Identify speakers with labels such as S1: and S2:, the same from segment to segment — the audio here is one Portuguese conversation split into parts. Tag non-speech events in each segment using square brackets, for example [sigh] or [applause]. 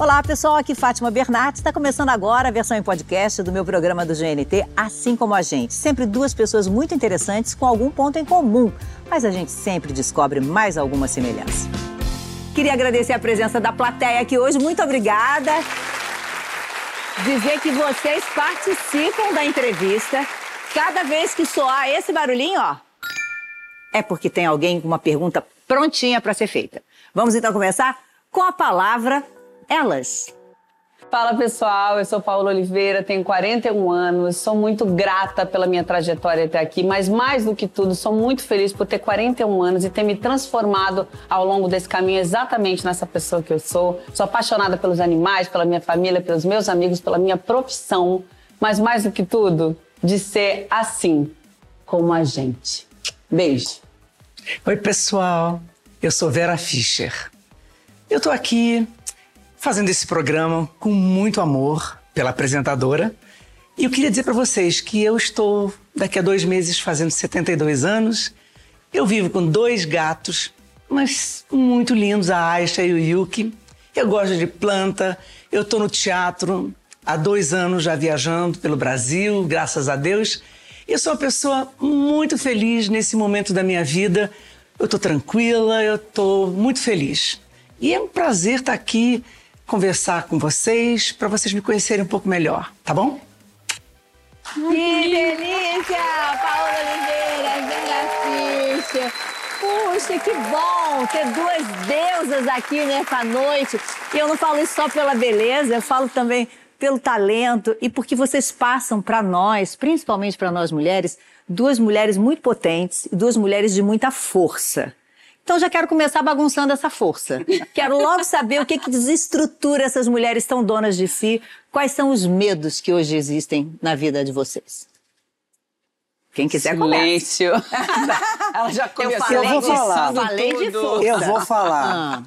S1: Olá, pessoal. Aqui Fátima Bernardes. Está começando agora a versão em podcast do meu programa do GNT, Assim Como a Gente. Sempre duas pessoas muito interessantes com algum ponto em comum, mas a gente sempre descobre mais alguma semelhança. Queria agradecer a presença da plateia aqui hoje. Muito obrigada. Dizer que vocês participam da entrevista. Cada vez que soar esse barulhinho, ó, é porque tem alguém com uma pergunta prontinha para ser feita. Vamos então começar com a palavra elas.
S2: Fala pessoal, eu sou Paula Oliveira, tenho 41 anos, sou muito grata pela minha trajetória até aqui, mas mais do que tudo, sou muito feliz por ter 41 anos e ter me transformado ao longo desse caminho exatamente nessa pessoa que eu sou. Sou apaixonada pelos animais, pela minha família, pelos meus amigos, pela minha profissão, mas mais do que tudo, de ser assim, como a gente. Beijo.
S3: Oi, pessoal. Eu sou Vera Fischer. Eu tô aqui fazendo esse programa com muito amor pela apresentadora. E eu queria dizer para vocês que eu estou daqui a dois meses fazendo 72 anos. Eu vivo com dois gatos, mas muito lindos, a Aisha e o Yuki. Eu gosto de planta, eu estou no teatro há dois anos já viajando pelo Brasil, graças a Deus. Eu sou uma pessoa muito feliz nesse momento da minha vida. Eu estou tranquila, eu estou muito feliz. E é um prazer estar aqui conversar com vocês, para vocês me conhecerem um pouco melhor, tá bom?
S1: Que delícia! Paula Oliveira, Vera Fischer. Puxa, que bom ter duas deusas aqui nessa noite. E eu não falo isso só pela beleza, eu falo também pelo talento e porque vocês passam para nós, principalmente para nós mulheres, duas mulheres muito potentes e duas mulheres de muita força. Então já quero começar bagunçando essa força. [laughs] Quero logo saber o que, que desestrutura essas mulheres tão donas de si. Quais são os medos que hoje existem na vida de vocês? Quem quiser
S2: Silêncio. [laughs]
S1: Ela já começou.
S3: Eu vou falar.
S1: Falei de força.
S3: Eu vou falar. Ah.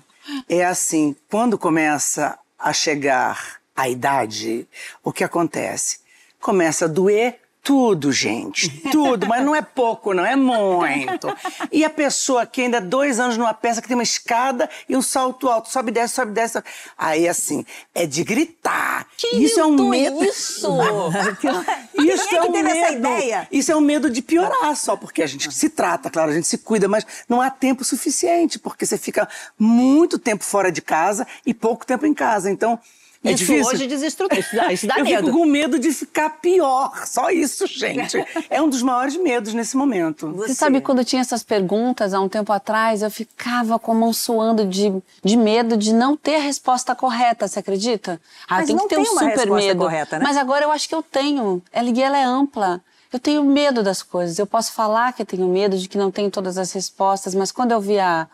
S3: É assim, quando começa a chegar a idade, o que acontece? Começa a doer tudo, gente. Tudo. Mas não é pouco, não. É muito. E a pessoa que ainda dois anos numa peça que tem uma escada e um salto alto. Sobe, desce, sobe, desce. Aí, assim, é de gritar.
S1: Que isso é um medo. Isso! [laughs]
S3: isso
S1: Quem
S3: é,
S1: é
S3: um
S1: teve
S3: medo.
S1: essa ideia?
S3: Isso é um medo de piorar só, porque a gente se trata, claro, a gente se cuida, mas não há tempo suficiente, porque você fica muito tempo fora de casa e pouco tempo em casa. Então, é
S1: isso
S3: difícil.
S1: hoje desestrutura. Isso dá, isso dá [laughs]
S3: eu
S1: medo.
S3: fico com medo de ficar pior. Só isso, gente. é um dos maiores medos nesse momento.
S2: Você sabe, quando eu tinha essas perguntas há um tempo atrás, eu ficava com a mão suando de, de medo de não ter a resposta correta, você acredita? Ah,
S1: Mas
S2: tem
S1: não
S2: que ter
S1: tem
S2: um
S1: uma
S2: super
S1: resposta
S2: medo.
S1: correta, né?
S2: Mas agora eu acho que eu tenho. Ela, ela é ampla. Eu tenho medo das coisas. Eu posso falar que eu tenho medo de que não tenho todas as respostas, mas quando eu vi a,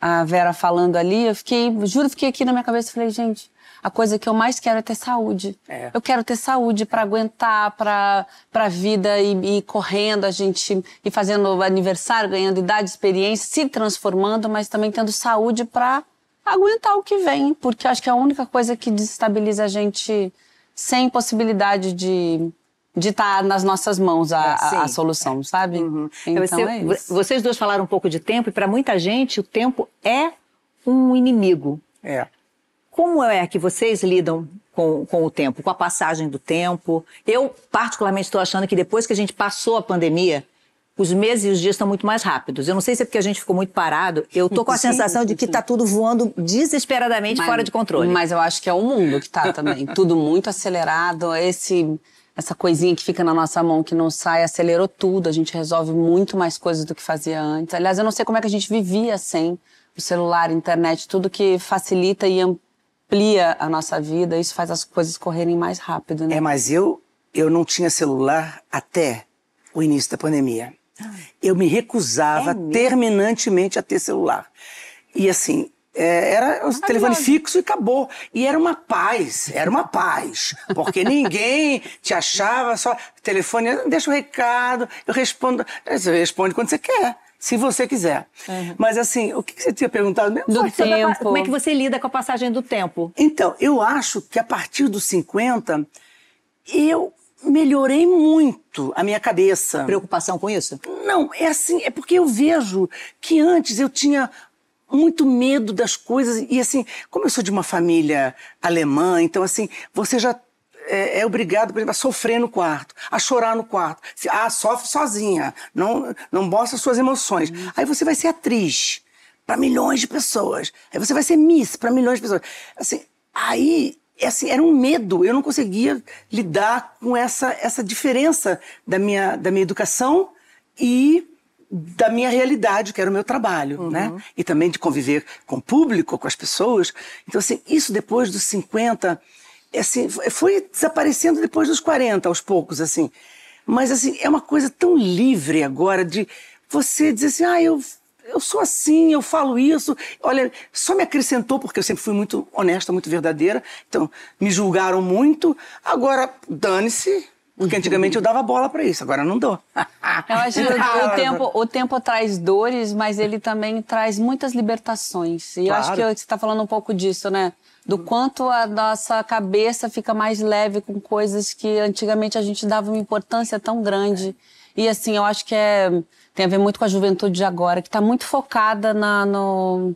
S2: a Vera falando ali, eu fiquei, juro, fiquei aqui na minha cabeça e falei, gente, a coisa que eu mais quero é ter saúde.
S3: É.
S2: Eu quero ter saúde para aguentar, para a vida e ir correndo, a gente ir fazendo aniversário, ganhando idade, experiência, se transformando, mas também tendo saúde para aguentar o que vem, porque acho que é a única coisa que desestabiliza a gente sem possibilidade de de estar nas nossas mãos a,
S1: É,
S2: a- solução, sabe? Então
S1: Você-
S2: é isso.
S1: Vocês duas falaram um pouco de tempo e para muita gente o tempo é um inimigo.
S3: É.
S1: Como é que vocês lidam com, com o tempo, com a passagem do tempo? Eu, particularmente, estou achando que depois que a gente passou a pandemia, os meses e os dias estão muito mais rápidos. Eu não sei se é porque a gente ficou muito parado. Eu tô com a [laughs] sensação de que está tudo voando desesperadamente
S2: Mas-
S1: fora de controle.
S2: Mas eu acho que é o mundo que tá também. [laughs] tudo muito acelerado. Esse, essa coisinha que fica na nossa mão que não sai, acelerou tudo. A gente resolve muito mais coisas do que fazia antes. Aliás, eu não sei como é que a gente vivia sem o celular, internet, tudo que facilita e amplia a nossa vida. Isso faz as coisas correrem mais rápido, né?
S3: É, mas eu, eu não tinha celular até o início da pandemia. Eu me recusava
S1: É
S3: terminantemente a ter celular. E assim, é, era o telefone fixo e acabou. E era uma paz, era uma paz. Porque [laughs] ninguém te achava só telefone, deixa o recado, eu respondo. Você responde quando você quer. Se você quiser. Mas assim, o que você tinha perguntado mesmo?
S2: Do tempo.
S1: Como é que você lida com a passagem do tempo?
S3: então, eu acho que a partir dos 50, eu melhorei muito a minha cabeça.
S1: Preocupação com isso?
S3: Não, é assim, é porque eu vejo que antes eu tinha muito medo das coisas. E assim, como eu sou de uma família alemã, então assim, você já é, é, obrigado, por exemplo, a sofrer no quarto, a chorar no quarto. Ah, sofre sozinha, não, não mostra suas emoções. Uhum. Aí você vai ser atriz para milhões de pessoas. Aí você vai ser miss para milhões de pessoas. Assim, aí assim, era um medo. Eu não conseguia lidar com essa, essa diferença da minha, da minha educação e da minha realidade, que era o meu trabalho, uhum. né? E também de conviver com o público, com as pessoas. Então, assim, isso depois dos 50, assim, foi desaparecendo depois dos 40, aos poucos, assim. Mas, assim, é uma coisa tão livre agora de você dizer assim, ah, eu eu sou assim, eu falo isso. Olha, só me acrescentou, porque eu sempre fui muito honesta, muito verdadeira. Então, me julgaram muito. Agora, dane-se, porque antigamente eu dava bola para isso, agora não dou.
S2: Eu acho que [laughs] o, o, tempo, o tempo traz dores, mas ele também traz muitas libertações. E claro. eu acho que você está falando um pouco disso, né? Do quanto a nossa cabeça fica mais leve com coisas que antigamente a gente dava uma importância tão grande. E assim, eu acho que é, tem a ver muito com a juventude de agora, que está muito focada na, no,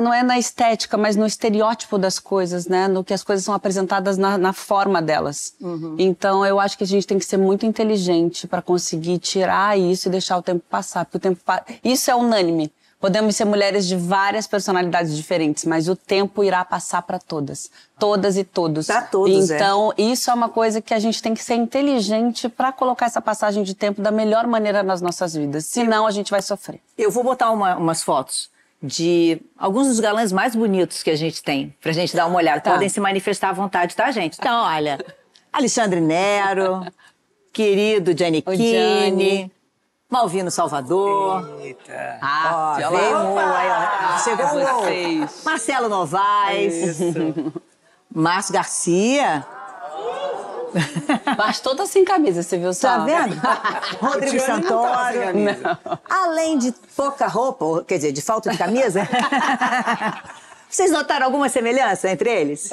S2: não é na estética, mas no estereótipo das coisas, né? No que as coisas são apresentadas na, na forma delas. Uhum. Então, eu acho que a gente tem que ser muito inteligente para conseguir tirar isso e deixar o tempo passar. Porque o tempo pa... Isso é unânime. Podemos ser mulheres de várias personalidades diferentes, mas o tempo irá passar para todas. Todas e todos.
S1: Para todos,
S2: é. Então,
S1: é.
S2: isso é uma coisa que a gente tem que ser inteligente para colocar essa passagem de tempo da melhor maneira nas nossas vidas. Senão, a gente vai sofrer.
S1: Eu vou botar uma, umas fotos de alguns dos galãs mais bonitos que a gente tem, pra gente dar uma olhada. Tá. Podem se manifestar à vontade, tá, gente? Então, olha, Alexandre Nero, querido Gianni Kini, Malvino Salvador.
S3: Eita.
S1: Ah, ó, veio aí, ó, chegou o Marcelo Novaes. [laughs] Márcio Garcia. [laughs]
S2: Mas toda sem camisa, você viu só?
S1: Tá vendo? [laughs] Rodrigo Santoro. Além de pouca roupa, quer dizer, de falta de camisa. Vocês notaram alguma semelhança entre eles?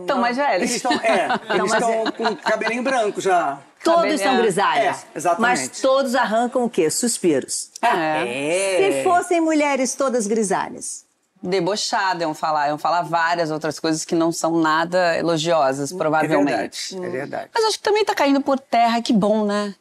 S2: Estão mais velhos.
S3: Eles estão, é, eles estão com cabelinho branco já.
S1: Todos são grisalhos.
S3: É, exatamente.
S1: Mas todos arrancam o quê? Suspiros.
S3: É.
S1: Se fossem mulheres todas grisalhas,
S2: debochada, iam falar, iam falar várias outras coisas que não são nada elogiosas, provavelmente.
S3: É verdade, é verdade.
S2: Mas acho que também tá caindo por terra, que bom, né?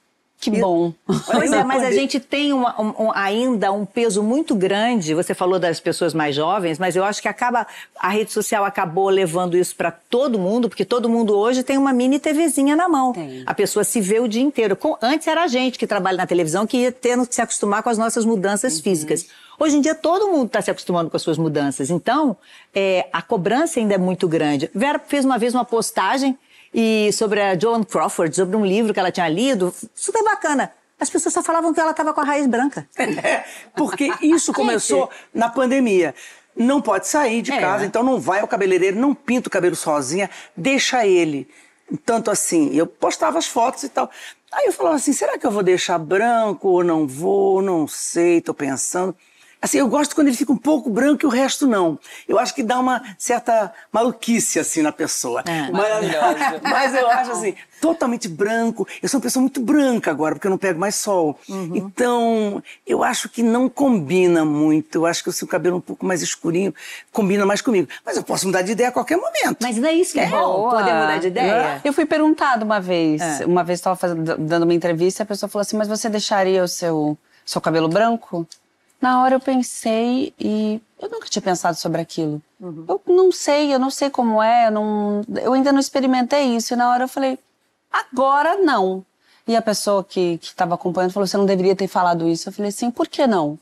S2: Que bom.
S1: Pois é, mas a gente tem uma, um, ainda um peso muito grande. Você falou das pessoas mais jovens, mas eu acho que acaba a rede social acabou levando isso para todo mundo, porque todo mundo hoje tem uma mini TVzinha na mão. Tem. A pessoa se vê o dia inteiro. Antes era a gente que trabalha na televisão que ia tendo que se acostumar com as nossas mudanças uhum. físicas. Hoje em dia todo mundo está se acostumando com as suas mudanças. Então, é, a cobrança ainda é muito grande. Vera fez uma vez uma postagem e sobre a Joan Crawford, sobre um livro que ela tinha lido, super bacana. As pessoas só falavam que ela estava com a raiz branca.
S3: É, [laughs] porque isso [laughs] começou na pandemia. Não pode sair de é. casa, então não vai ao cabeleireiro, não pinta o cabelo sozinha, deixa ele. Tanto assim, eu postava as fotos e tal. Aí eu falava assim: será que eu vou deixar branco ou não vou? Não sei, tô pensando. Assim, eu gosto quando ele fica um pouco branco e o resto não. Eu acho que dá uma certa maluquice, assim, na pessoa.
S2: É, mas, [laughs]
S3: mas eu acho, assim, totalmente branco. Eu sou uma pessoa muito branca agora, porque eu não pego mais sol. Uhum. Então, eu acho que não combina muito. Eu acho que o seu cabelo um pouco mais escurinho combina mais comigo. Mas eu posso mudar de ideia a qualquer momento.
S1: Mas não é isso que é, é bom, poder mudar de ideia? É.
S2: Eu fui perguntado uma vez, é. uma vez estava dando uma entrevista, a pessoa falou assim, mas você deixaria o seu, seu cabelo branco? Na hora eu pensei e eu nunca tinha pensado sobre aquilo. Uhum. Eu não sei, eu não sei como é, eu, não, eu ainda não experimentei isso. E na hora eu falei, agora não. E a pessoa que estava acompanhando falou: você não deveria ter falado isso. Eu falei assim: por que não?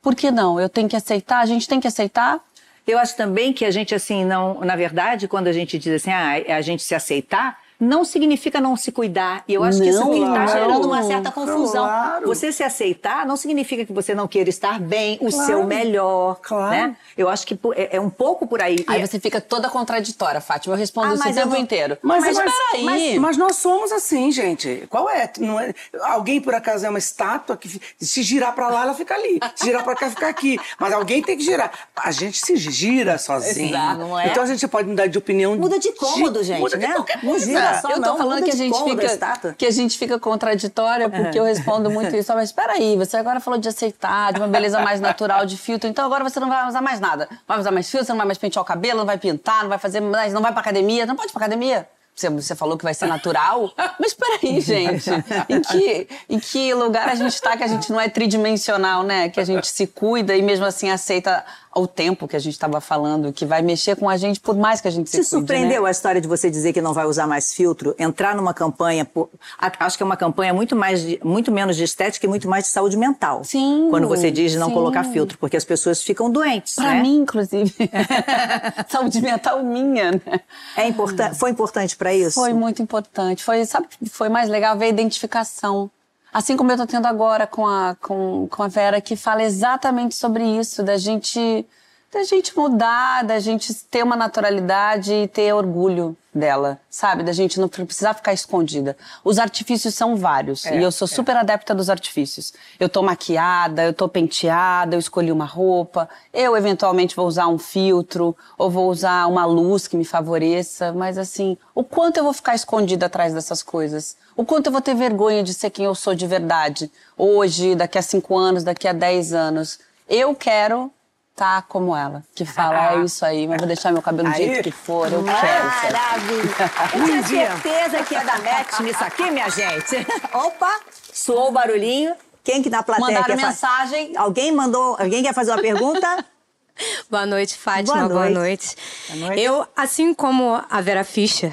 S2: Por que não? Eu tenho que aceitar? A gente tem que aceitar?
S1: Eu acho também que a gente, assim, não. Na verdade, quando a gente diz assim, ah, é a gente se aceitar, não significa não se cuidar. E eu acho
S2: não,
S1: que isso
S2: está
S1: gerando uma certa confusão. Claro. Você se aceitar não significa que você não queira estar bem, o claro. seu melhor. Claro. Né? Eu acho que é, é um pouco por aí.
S2: Aí você fica toda contraditória, Fátima. Eu respondo ah, isso o tempo não... inteiro.
S3: Mas, mas, mas, mas, mas, nós somos assim, gente. Qual é? Não é? Alguém, por acaso, é uma estátua que se girar para lá, ela fica ali. Se girar para cá, fica aqui. Mas alguém tem que girar. A gente se gira sozinho. Exato, não é? Então a gente pode mudar de opinião.
S1: Muda de cômodo, de... gente,
S3: muda
S1: né?
S3: De qualquer coisa.
S1: Olha só,
S2: eu tô
S1: não,
S2: falando que a gente fica que a gente fica contraditória porque eu respondo muito isso. Mas espera aí, você agora falou de aceitar, de uma beleza mais natural, de filtro. Então agora você não vai usar mais nada. Não vai usar mais filtro, você não vai mais pentear o cabelo, não vai pintar, não vai fazer mais, não vai pra academia, não pode ir pra academia. Você, você falou que vai ser natural? Mas peraí, [laughs] gente. Em que, em que lugar a gente tá que a gente não é tridimensional, né? Que a gente se cuida e mesmo assim aceita o tempo que a gente estava falando, que vai mexer com a gente por mais que a gente se,
S1: Se
S2: cuide,
S1: surpreendeu
S2: né?
S1: a história de você dizer que não vai usar mais filtro, entrar numa campanha, por- acho que é uma campanha muito mais, de- muito menos de estética e muito mais de saúde mental.
S2: Sim,
S1: Quando você diz não
S2: sim.
S1: colocar filtro, porque as pessoas ficam doentes,
S2: Pra
S1: né?
S2: mim, inclusive. [laughs] Saúde mental minha, né?
S1: É importan foi importante para isso?
S2: Foi muito importante. Foi, sabe o que foi mais legal? Ver a identificação. Assim como eu tô tendo agora com a, com, com a Vera, que fala exatamente sobre isso, da gente, da gente mudar, da gente ter uma naturalidade e ter orgulho dela, sabe? Da gente não precisar ficar escondida. Os artifícios são vários e eu sou super adepta dos artifícios. Eu tô maquiada, eu tô penteada, eu escolhi uma roupa, eu eventualmente vou usar um filtro ou vou usar uma luz que me favoreça, mas assim, o quanto eu vou ficar escondida atrás dessas coisas? O quanto eu vou ter vergonha de ser quem eu sou de verdade? Hoje, daqui a cinco anos, daqui a dez anos. Eu quero tá como ela, que fala, é isso aí, mas vou deixar meu cabelo do jeito que for, eu quero.
S1: Maravilha! [laughs] Eu tinha certeza que ia dar match nisso aqui, minha gente. [laughs] Opa, soou o barulhinho. Quem que na plateia
S2: Mandaram
S1: quer fa-
S2: mensagem.
S1: Alguém mandou, alguém quer fazer uma pergunta? [laughs]
S4: Boa noite, Fátima.
S1: Boa
S4: Boa
S1: noite.
S4: noite.
S1: Boa noite.
S4: Eu, assim como a Vera Fischer,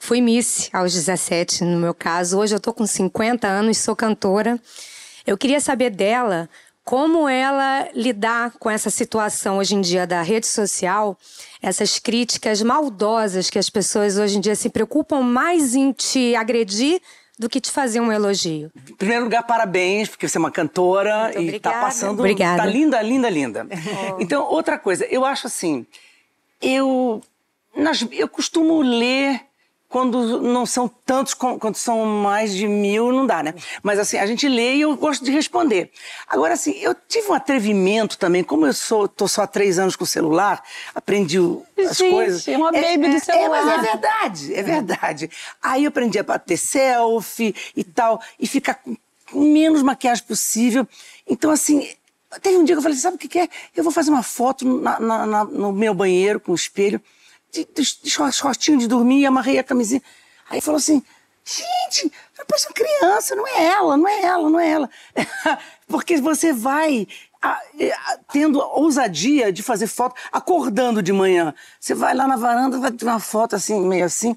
S4: fui Miss aos 17, no meu caso. Hoje eu tô com 50 anos, sou cantora. Eu queria saber dela como ela lidar com essa situação hoje em dia da rede social, essas críticas maldosas que as pessoas hoje em dia se preocupam mais em te agredir do que te fazer um elogio.
S3: Em primeiro lugar, parabéns, porque você é uma cantora
S4: Muito
S3: e tá
S4: obrigada.
S3: passando.
S4: Obrigada.
S3: Tá linda, linda, linda. [laughs] Então, outra coisa, eu acho assim, eu, nas- eu costumo ler quando não são tantos, quando são mais de mil, não dá, né? Mas assim, a gente lê e eu gosto de responder. Agora, assim, eu tive um atrevimento também, como eu sou, tô só há três anos com o celular, aprendi as
S2: Gente,
S3: coisas.
S2: uma baby do
S3: É,
S2: celular.
S3: mas é verdade, é verdade. Aí eu aprendi a bater selfie e tal, e ficar com com menos maquiagem possível. Então, assim, teve um dia que eu falei, sabe o que, que é? Eu vou fazer uma foto na- na- na- no meu banheiro com o espelho, de, de, shortinho de dormir, e amarrei a camisinha. Aí falou assim, gente, parece uma criança, não é ela, não é ela, não é ela. [laughs] Porque você vai a- a- tendo a ousadia de fazer foto acordando de manhã. Você vai lá na varanda, vai ter uma foto assim, meio assim.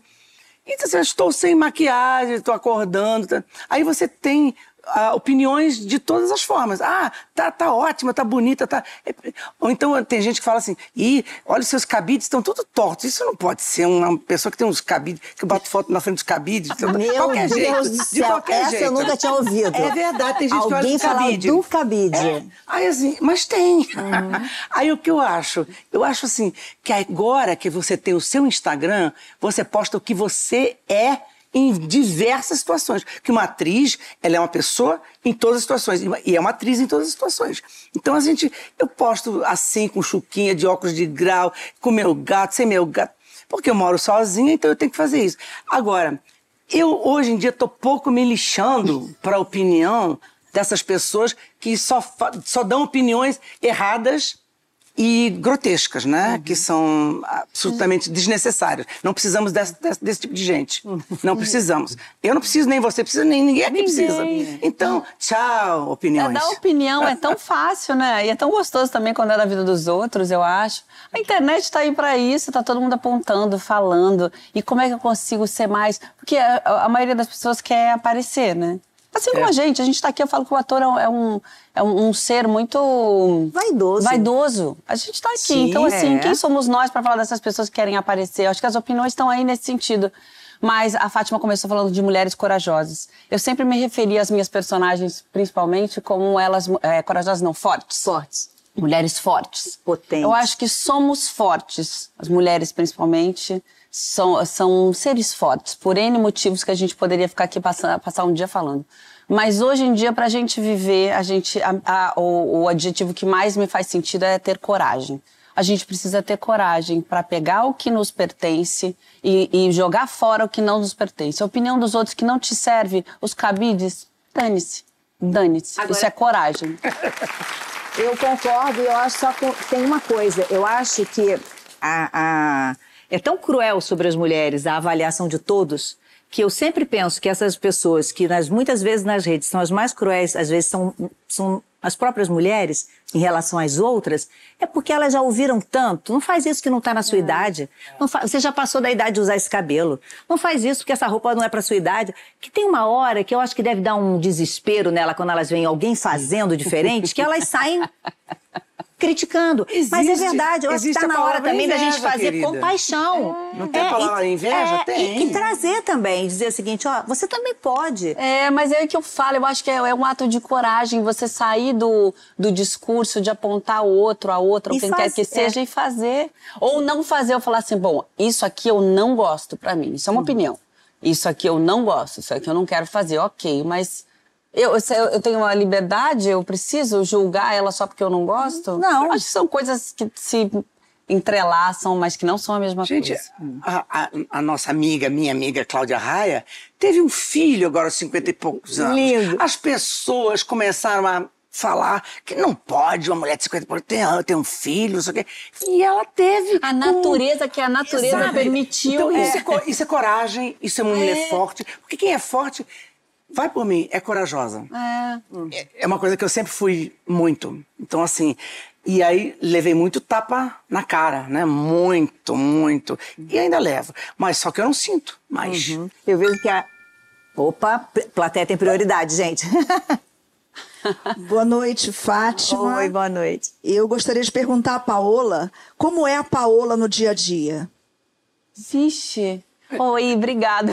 S3: Então, assim, eu estou sem maquiagem, estou acordando. tá? Aí você tem ah, opiniões de todas as formas. Ah, tá, tá ótima, tá bonita, tá. Ou então tem gente que fala assim: ih, olha, os seus cabides estão tudo tortos. Isso não pode ser uma pessoa que tem uns cabides, que bota foto na frente dos cabides. de
S1: Meu
S3: qualquer
S1: Deus
S3: jeito,
S1: do
S3: de
S1: céu,
S3: qualquer
S1: essa
S3: jeito.
S1: eu nunca tinha ouvido.
S3: É verdade, tem gente que olha
S1: Alguém falar
S3: cabide.
S1: do cabide.
S3: É. Aí assim, mas tem.
S1: Uhum. [laughs]
S3: Aí o que eu acho? Eu acho assim, que agora que você tem o seu Instagram, você posta o que você é em diversas situações. Que uma atriz, ela é uma pessoa em todas as situações. E é uma atriz em todas as situações. Então a gente, eu posto assim, com chuquinha de óculos de grau, com meu gato, sem meu gato. Porque eu moro sozinha, então eu tenho que fazer isso. Agora, eu hoje em dia estou pouco me lixando para a opinião dessas pessoas que só, só dão opiniões erradas e grotescas, né? Que são absolutamente desnecessárias. Não precisamos desse, desse- desse tipo de gente. Não precisamos. Eu não preciso, nem você precisa, nem ninguém aqui precisa. Então, tchau,
S2: É,
S3: opiniões.
S2: dar opinião é tão fácil, né? E é tão gostoso também quando é da vida dos outros, eu acho. A internet tá aí pra isso, tá todo mundo apontando, falando. E como é que eu consigo ser mais? Porque a, a maioria das pessoas quer aparecer, né? Assim como
S3: É.
S2: a gente, a gente tá aqui, eu falo que o ator é um, é um, é um- um ser muito...
S1: Vaidoso.
S2: Vaidoso. A gente tá aqui.
S1: Sim,
S2: então, assim,
S1: é.
S2: quem somos nós pra falar dessas pessoas que querem aparecer? Eu acho que as opiniões estão aí nesse sentido. Mas a Fátima começou falando de mulheres corajosas. Eu sempre me referi às minhas personagens, principalmente, como elas, é, corajosas não, fortes.
S1: Fortes.
S2: Mulheres fortes.
S1: Potentes.
S2: Eu acho que somos fortes, as mulheres principalmente, são, são seres fortes, por N motivos que a gente poderia ficar aqui passar, passar um dia falando. Mas hoje em dia, pra gente viver, a gente, a- a- o, o adjetivo que mais me faz sentido é ter coragem. a gente precisa ter coragem para pegar o que nos pertence e, e, jogar fora o que não nos pertence. A opinião dos outros que não te serve, os cabides, dane-se. Dane-se. Agora... Isso é coragem.
S1: Eu concordo e eu acho só que tem uma coisa. Eu acho que a, a, é tão cruel sobre as mulheres a avaliação de todos que eu sempre penso que essas pessoas que nas, muitas vezes nas redes são as mais cruéis, às vezes são, são as próprias mulheres em relação às outras, é porque elas já ouviram tanto. Não faz isso que não está na sua é. idade. você já passou da idade de usar esse cabelo. Não faz isso porque essa roupa não é para sua idade. Que tem uma hora que eu acho que deve dar um desespero nela quando elas veem alguém fazendo diferente, que elas saem criticando. Existe, Mas é verdade, eu acho que está na hora também inveja, da gente fazer querida. compaixão.
S3: É. Não tem é, a palavra e, inveja? É, tem.
S1: E, e, trazer também, dizer o seguinte, ó, você também pode.
S2: É, mas é o que eu falo, eu acho que é, é, um ato de coragem você sair do, do discurso de apontar o outro, a outra, ou quem faz, quer que seja, é. e fazer. Eu não fazer, eu falar assim, bom, isso aqui eu não gosto para mim, isso é uma hum. opinião. Isso aqui eu não gosto, isso aqui eu não quero fazer, ok, mas eu, eu tenho uma liberdade, eu preciso julgar ela só porque eu não gosto?
S1: Não.
S2: Eu acho que são coisas que se entrelaçam, mas que não são a mesma
S3: Gente,
S2: coisa.
S3: Gente, a, a, nossa amiga, minha amiga Cláudia Raia, teve um filho agora aos 50 e poucos anos.
S1: Lindo.
S3: As pessoas começaram a falar que não pode uma mulher de 50 e poucos ter, ter um filho, não sei o quê. E ela teve.
S2: A natureza, que a natureza Exato. permitiu.
S3: Então, é. Isso, é, isso, é, coragem, isso é uma é. mulher forte. Porque quem é forte vai por mim, é corajosa. É. é. É uma coisa que eu sempre fui muito. Então, assim, e aí levei muito tapa na cara, né? Muito, muito. E ainda levo. Mas só que eu não sinto mais. Uhum.
S1: Eu vejo que a. Opa, plateia tem prioridade, gente. [laughs]
S5: boa noite, Fátima.
S1: Oi, boa noite.
S5: Eu gostaria de perguntar a Paola como é a Paola no dia a dia.
S2: Vixe. Oi, obrigada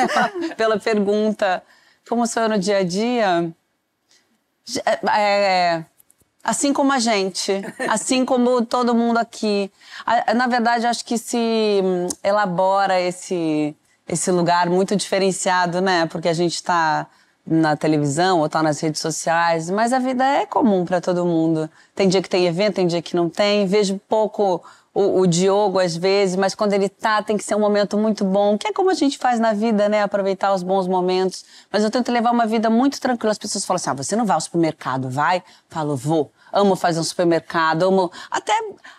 S2: [laughs] pela pergunta como sou eu no dia a dia, é, é, assim como a gente, [laughs] assim como todo mundo aqui. Na verdade, acho que se hum, elabora esse, esse lugar muito diferenciado, né? Porque a gente está na televisão ou está nas redes sociais, mas a vida é comum para todo mundo. Tem dia que tem evento, tem dia que não tem. Vejo pouco o, o, Diogo às vezes, mas quando ele tá, tem que ser um momento muito bom, que é como a gente faz na vida, né? Aproveitar os bons momentos. Mas eu tento levar uma vida muito tranquila. As pessoas falam assim: ah, você não vai ao supermercado, vai? Falo, vou. Amo fazer um supermercado, amo até,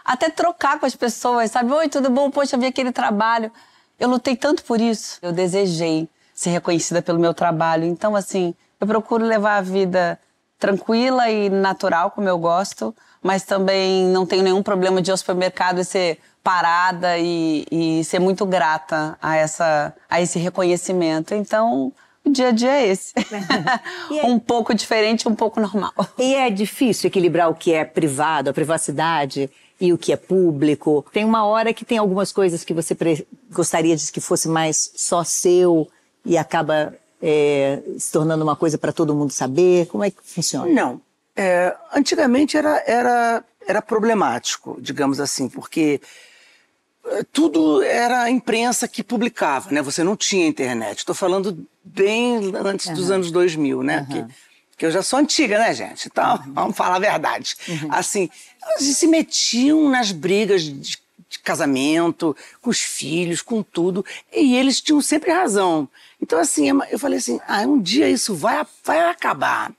S2: até trocar com as pessoas, sabe? Oi, tudo bom? Poxa, vi aquele trabalho. Eu lutei tanto por isso. Eu desejei ser reconhecida pelo meu trabalho. Então, assim, eu procuro levar a vida tranquila e natural, como eu gosto, mas também não tenho nenhum problema de ir ao supermercado e ser parada e, e ser muito grata a, essa, a esse reconhecimento. Então, o dia a dia é esse. [laughs] É, um pouco diferente, um pouco normal.
S1: E é difícil equilibrar o que é privado, a privacidade, e o que é público. Tem uma hora que tem algumas coisas que você gostaria de que fosse mais só seu e acaba é, se tornando uma coisa para todo mundo saber? Como é que funciona?
S3: Não. É, antigamente era, era, era problemático, digamos assim, porque é, tudo era a imprensa que publicava, né? Você não tinha internet. Estou falando bem antes uhum. dos anos 2000, né? Uhum. Que, que eu já sou antiga, né, gente? Então, uhum. vamos falar a verdade. Uhum. Assim, eles se metiam nas brigas de, de casamento, com os filhos, com tudo, e eles tinham sempre razão. Então, assim, é eu falei assim: ah, um dia isso vai, vai acabar.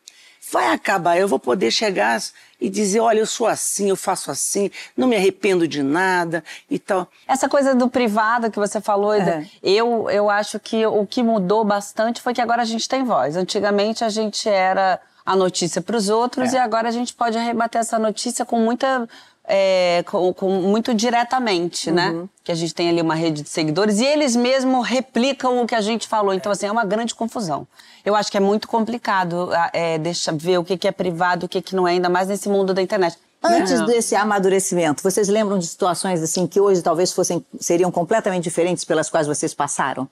S3: Vai acabar, eu vou poder chegar e dizer, olha, eu sou assim, eu faço assim, não me arrependo de nada e tal.
S2: Essa coisa do privado que você falou, é. eu, eu acho que o que mudou bastante foi que agora a gente tem voz. Antigamente a gente era a notícia para os outros é. e agora a gente pode rebater essa notícia com muita é, com, com, muito diretamente, né? uhum. né? Que a gente tem ali uma rede de seguidores e eles mesmos replicam o que a gente falou. Então, assim, é uma grande confusão. Eu acho que é muito complicado é, ver o que, que é privado, o que, que não é, ainda mais nesse mundo da internet.
S1: Antes desse amadurecimento, vocês lembram de situações assim que hoje talvez fossem seriam completamente diferentes pelas quais vocês passaram?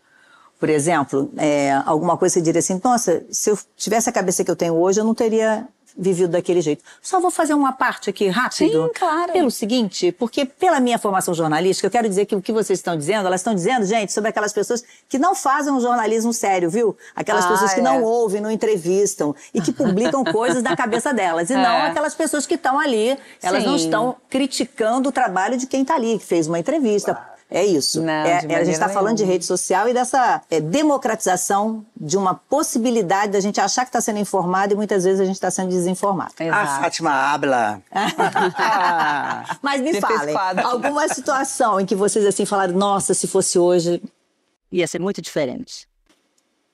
S1: Por exemplo, é, alguma coisa que você diria assim, nossa, se eu tivesse a cabeça que eu tenho hoje, eu não teria vivido daquele jeito. Só vou fazer uma parte aqui rápido.
S2: Sim, claro.
S1: Pelo seguinte, porque pela minha formação jornalística, eu quero dizer que o que vocês estão dizendo, elas estão dizendo, gente, sobre aquelas pessoas que não fazem um jornalismo sério, viu? Aquelas
S2: Ah,
S1: pessoas que
S2: é.
S1: não ouvem, não entrevistam e que publicam [laughs] coisas da cabeça delas. E não
S2: É.
S1: aquelas pessoas que estão ali, elas não
S2: Sim.
S1: estão criticando o trabalho de quem está ali, que fez uma entrevista. É isso.
S2: Não,
S1: É-
S2: de
S1: é, a gente está falando de rede social e dessa é, democratização de uma possibilidade da gente achar que está sendo informado e muitas vezes a gente está sendo desinformado.
S3: A
S2: Exato.
S3: Fátima habla. [laughs]
S1: Mas me falem, alguma situação em que vocês assim falaram, nossa, se fosse hoje, ia ser muito diferente.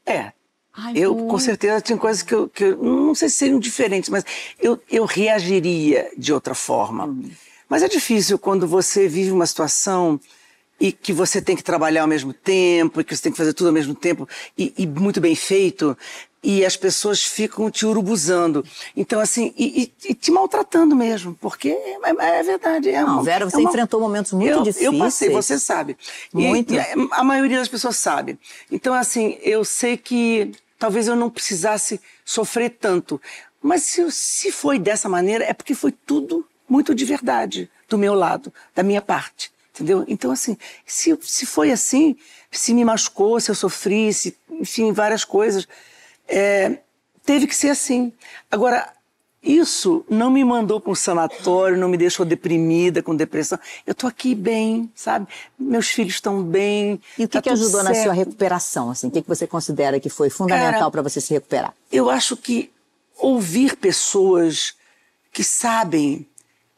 S3: é.
S2: Ai,
S3: Eu,
S2: muito.
S3: com certeza, tinha coisas que eu, que eu não sei se seriam diferentes, mas eu, eu reagiria de outra forma. Mas é difícil quando você vive uma situação e que você tem que trabalhar ao mesmo tempo, e que você tem que fazer tudo ao mesmo tempo, e, e muito bem feito, e as pessoas ficam te urubuzando. Então, assim, e, e- e te maltratando mesmo, porque é, é- é verdade. É
S1: Não,
S3: uma-
S1: Vera,
S3: é
S1: você
S3: uma-
S1: enfrentou momentos muito
S3: eu,
S1: difíceis.
S3: Eu passei, você sabe.
S1: Muito.
S3: e a maioria das pessoas sabe. Então, assim, eu sei que talvez eu não precisasse sofrer tanto. Mas se, se foi dessa maneira, é porque foi tudo muito de verdade do meu lado, da minha parte. Entendeu? Então, assim, se, se foi assim, se me machucou, se eu sofri, se, enfim, várias coisas, é, teve que ser assim. Agora, isso não me mandou para um sanatório, não me deixou deprimida, com depressão. Eu tô aqui bem, sabe? Meus filhos estão bem.
S1: E o que,
S3: tá
S1: que ajudou na
S3: certo.
S1: sua recuperação? Assim? O que, que você considera que foi fundamental para você se recuperar?
S3: Eu acho que ouvir pessoas que sabem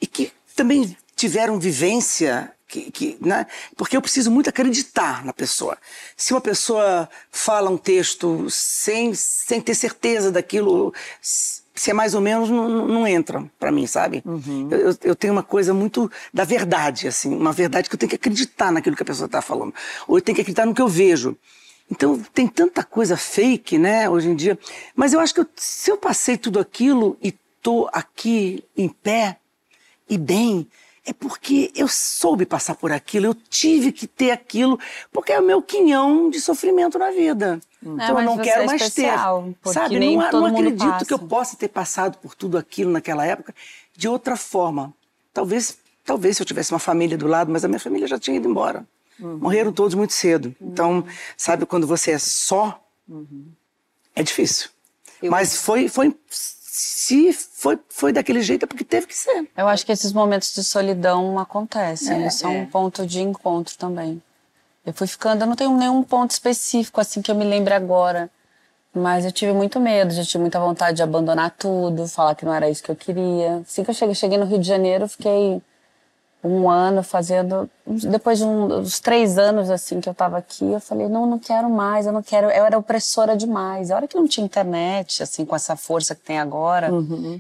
S3: e que também tiveram vivência, que, que, né? porque eu preciso muito acreditar na pessoa. Se uma pessoa fala um texto sem, sem ter certeza daquilo, se é mais ou menos, não, não- entra para mim, sabe? Eu, eu- eu tenho uma coisa muito da verdade, assim, uma verdade que eu tenho que acreditar naquilo que a pessoa está falando. Ou eu tenho que acreditar no que eu vejo. Então tem tanta coisa fake, né, hoje em dia. Mas eu acho que eu- se eu passei tudo aquilo e tô aqui em pé e bem, é porque eu soube passar por aquilo, eu tive que ter aquilo, porque é o meu quinhão de sofrimento na vida. então eu
S2: mas
S3: não quero
S2: é
S3: mais
S2: especial,
S3: ter. Sabe, não, não acredito
S2: passa.
S3: que eu possa ter passado por tudo aquilo naquela época de outra forma. Talvez, talvez se eu tivesse uma família do lado, mas a minha família já tinha ido embora.
S2: Uhum.
S3: Morreram todos muito cedo. Então, sabe, quando você é só,
S2: Uhum.
S3: é difícil. Mas foi, foi, se foi, foi daquele jeito é porque teve que ser.
S2: Eu acho que esses momentos de solidão acontecem,
S3: É,
S2: eles são
S3: é.
S2: um ponto de encontro também. Eu fui ficando, eu não tenho nenhum ponto específico assim que eu me lembre agora, mas eu tive muito medo, já tive muita vontade de abandonar tudo, falar que não era isso que eu queria. Assim que eu cheguei, cheguei no Rio de Janeiro, fiquei um ano fazendo, depois de um- uns três anos assim que eu tava aqui, eu falei, não, não quero mais, eu não quero, eu era opressora demais. A hora que não tinha internet, assim, com essa força que tem agora,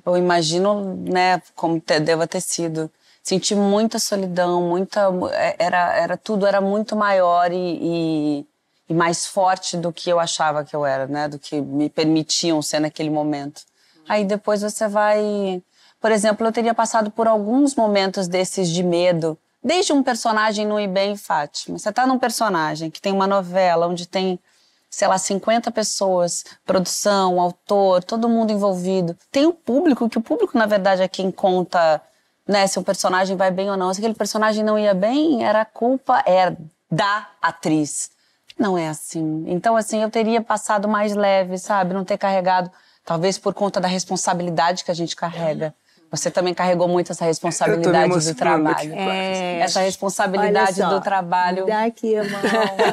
S2: eu imagino, né, como te, deva ter sido. Senti muita solidão, muita, é, era, era tudo era muito maior e, e, e mais forte do que eu achava que eu era, né, do que me permitiam ser naquele momento. Aí depois você vai por exemplo, eu teria passado por alguns momentos desses de medo, desde um personagem no ir bem, Fátima. Você tá num personagem que tem uma novela onde tem, sei lá, 50 pessoas, produção, autor, todo mundo envolvido. Tem o público, que o público, na verdade, é quem conta né, se o personagem vai bem ou não. Se aquele personagem não ia bem, era a culpa era da atriz. Não é assim. Então, assim, eu teria passado mais leve, sabe? Não ter carregado, talvez por conta da responsabilidade que a gente carrega. Você também carregou muito essa responsabilidade do trabalho.
S3: aqui.
S1: É.
S2: Essa responsabilidade
S1: Olha só,
S2: do trabalho.
S1: Dá aqui a mão.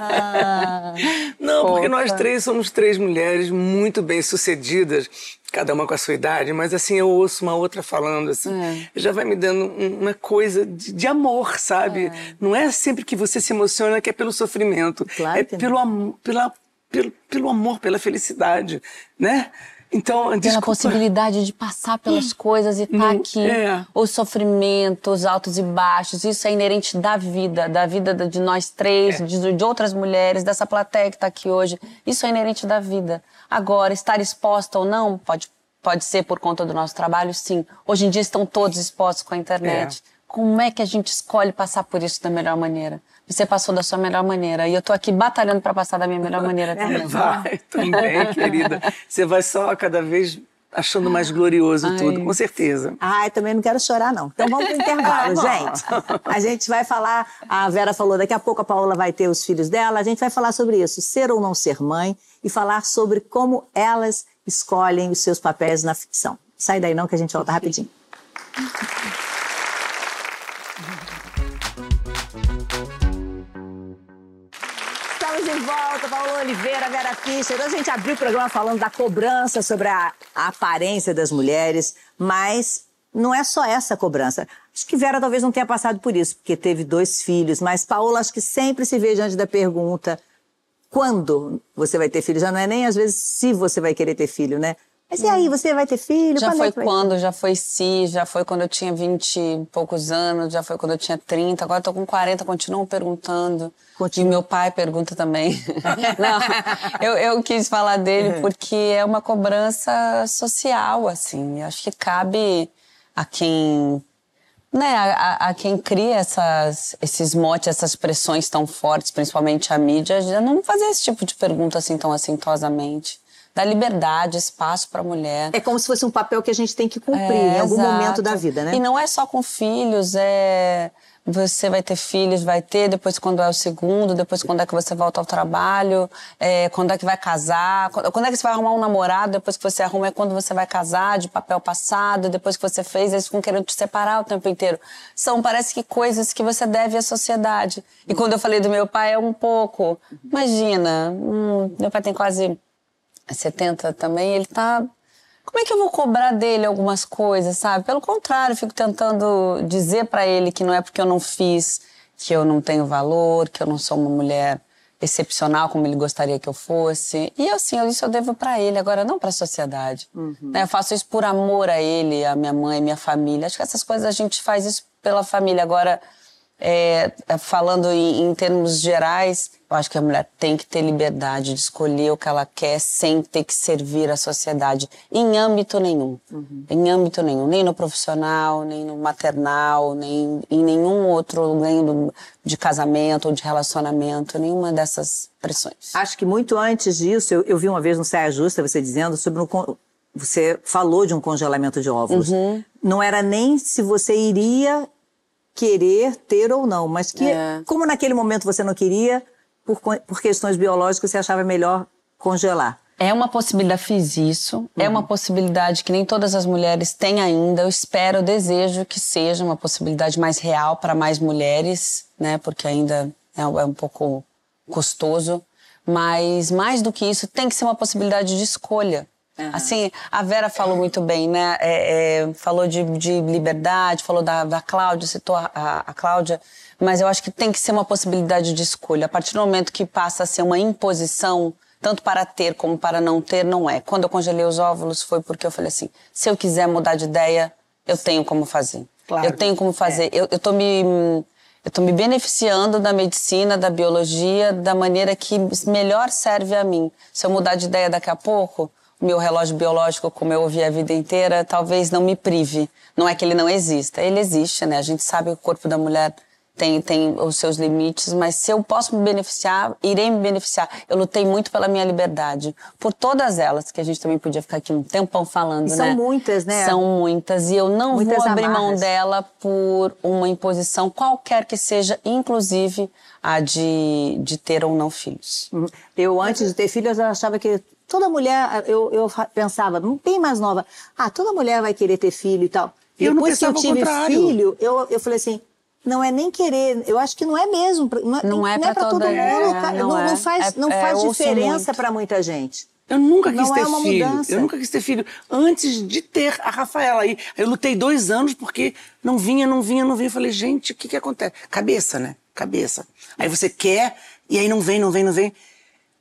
S1: Ah. [laughs]
S3: Não, porque
S2: Fofa.
S3: nós três somos três mulheres muito bem sucedidas, cada uma com a sua idade, mas assim eu ouço uma outra falando assim,
S2: É.
S3: já vai me dando um- uma coisa de, de amor, sabe? Não é sempre que você se emociona que é pelo sofrimento,
S1: Claro
S3: é pelo, am- pela, pelo, pelo amor, pela felicidade, né? Então,
S2: Pela
S3: desculpa.
S2: possibilidade de passar pelas coisas e estar
S3: Hum,
S2: aqui.
S3: é.
S2: Os sofrimentos, altos e baixos, isso é inerente da vida, da vida de nós três,
S3: É.
S2: de, de outras mulheres, dessa plateia que está aqui hoje. Isso é inerente da vida. Agora, estar exposta ou não, pode, pode ser por conta do nosso trabalho, sim. Hoje em dia estão todos expostos com a internet.
S3: É.
S2: como é que a gente escolhe passar por isso da melhor maneira? Você passou da sua melhor maneira e eu tô aqui batalhando para passar da minha melhor maneira também.
S3: Vai, também, querida. Você vai só cada vez achando mais glorioso
S2: Ai.
S3: tudo, com certeza.
S1: Ai, também não quero chorar, não. Então vamos pro intervalo, [laughs] gente. A gente vai falar, a Vera falou, daqui a pouco a Paola vai ter os filhos dela, a gente vai falar sobre isso, ser ou não ser mãe, e falar sobre como elas escolhem os seus papéis na ficção. Sai daí não que a gente volta rapidinho. Volta, Paulo Oliveira, Vera Fischer. Hoje a gente abriu o programa falando da cobrança sobre a, a aparência das mulheres, mas não é só essa cobrança. Acho que Vera talvez não tenha passado por isso, porque teve dois filhos, mas Paola acho que sempre se vê diante da pergunta quando você vai ter filho. Já não é nem às vezes se você vai querer ter filho, né? Mas e aí, você vai ter filho?
S2: Já
S1: Quando é
S2: foi
S1: vai-
S2: quando, já foi se, já foi quando eu tinha 20 e poucos anos, já foi quando eu tinha 30, agora eu tô com 40, continuam perguntando. E meu pai pergunta também. [laughs] Não, eu, eu quis falar dele porque é uma cobrança social, assim. Acho que cabe a quem né, a, a- a quem cria essas, esses motes, essas pressões tão fortes, principalmente a mídia, já não fazer esse tipo de pergunta assim tão assintosamente. Dá liberdade, espaço para a mulher.
S1: É como se fosse um papel que a gente tem que cumprir
S2: É,
S1: em algum
S2: exato.
S1: momento da vida, né?
S2: E não é só com filhos, é. Você vai ter filhos, vai ter, depois quando é o segundo, depois quando é que você volta ao trabalho, é, quando é que vai casar, quando, quando é que você vai arrumar um namorado, depois que você arruma é quando você vai casar, de papel passado, depois que você fez, eles ficam querendo te separar o tempo inteiro. São, parece que coisas que você deve à sociedade. E quando eu falei do meu pai, é um pouco. Imagina, hum, meu pai tem quase 70 também, ele tá. Como é que eu vou cobrar dele algumas coisas, sabe? Pelo contrário, fico tentando dizer pra ele que não é porque eu não fiz que eu não tenho valor, que eu não sou uma mulher excepcional como ele gostaria que eu fosse. E assim, isso eu devo pra ele, agora não pra sociedade. Né? Eu faço isso por amor a ele, a minha mãe, minha família. Acho que essas coisas a gente faz isso pela família. Agora, é, falando em, em termos gerais, eu acho que a mulher tem que ter liberdade de escolher o que ela quer sem ter que servir à sociedade, em âmbito nenhum. Em âmbito nenhum. Nem no profissional, nem no maternal, nem em nenhum outro, no- de casamento ou de relacionamento, nenhuma dessas pressões.
S1: Acho que muito antes disso, eu, eu vi uma vez no Saia Justa você dizendo sobre um. Você falou de um congelamento de óvulos.
S2: Uhum.
S1: Não era nem se você iria querer ter ou não, mas que,
S2: É.
S1: como naquele momento você não queria, por, por questões biológicas, você achava melhor congelar.
S2: É uma possibilidade, fiz isso. É uma possibilidade que nem todas as mulheres têm ainda. Eu espero, eu desejo que seja uma possibilidade mais real para mais mulheres, né? Porque ainda é um, é um pouco custoso. Mas mais do que isso, tem que ser uma possibilidade de escolha. Assim, a Vera falou muito bem, né? É, é, falou de, de liberdade, falou da, da Cláudia, citou a, a, Cláudia, mas eu acho que tem que ser uma possibilidade de escolha. A partir do momento que passa a ser uma imposição, tanto para ter como para não ter, não é. Quando eu congelei os óvulos foi porque eu falei assim: se eu quiser mudar de ideia, eu tenho como fazer.
S1: Claro.
S2: Eu tenho como fazer. Eu, eu tô me. Eu estou me beneficiando da medicina, da biologia, da maneira que melhor serve a mim. Se eu mudar de ideia daqui a pouco, meu relógio biológico, como eu ouvi a vida inteira, talvez não me prive. Não é que ele não exista, ele existe, né? A gente sabe que o corpo da mulher tem, tem os seus limites, mas se eu posso me beneficiar, irei me beneficiar. Eu lutei muito pela minha liberdade, por todas elas, que a gente também podia ficar aqui um tempão falando,
S1: são
S2: né?
S1: muitas, né?
S2: São muitas, e eu não
S1: Muitas
S2: vou abrir mão
S1: amarras.
S2: dela por uma imposição qualquer que seja, inclusive a de, de ter ou não filhos.
S1: Uhum. Eu, antes de ter filho, eu achava que toda mulher, eu, eu fa- pensava, bem mais nova, ah, toda mulher vai querer ter filho e tal.
S3: Eu não
S1: Depois que eu tive filho, eu, eu falei assim, não é nem querer, eu acho que não é mesmo. Não é,
S2: Não é pra
S1: pra todo mundo.
S2: é, não
S1: não,
S2: é.
S1: não faz,
S2: É-
S1: não
S2: é,
S1: faz diferença para muita gente.
S3: Eu nunca quis
S1: Não
S3: ter
S1: é uma
S3: filho.
S1: mudança.
S3: Eu nunca quis ter filho antes de ter a Rafaela aí. Eu lutei dois anos porque não vinha, não vinha, não vinha. Eu falei, gente, o que que acontece? Cabeça, né? Cabeça. Aí você quer e aí não vem, não vem, não vem.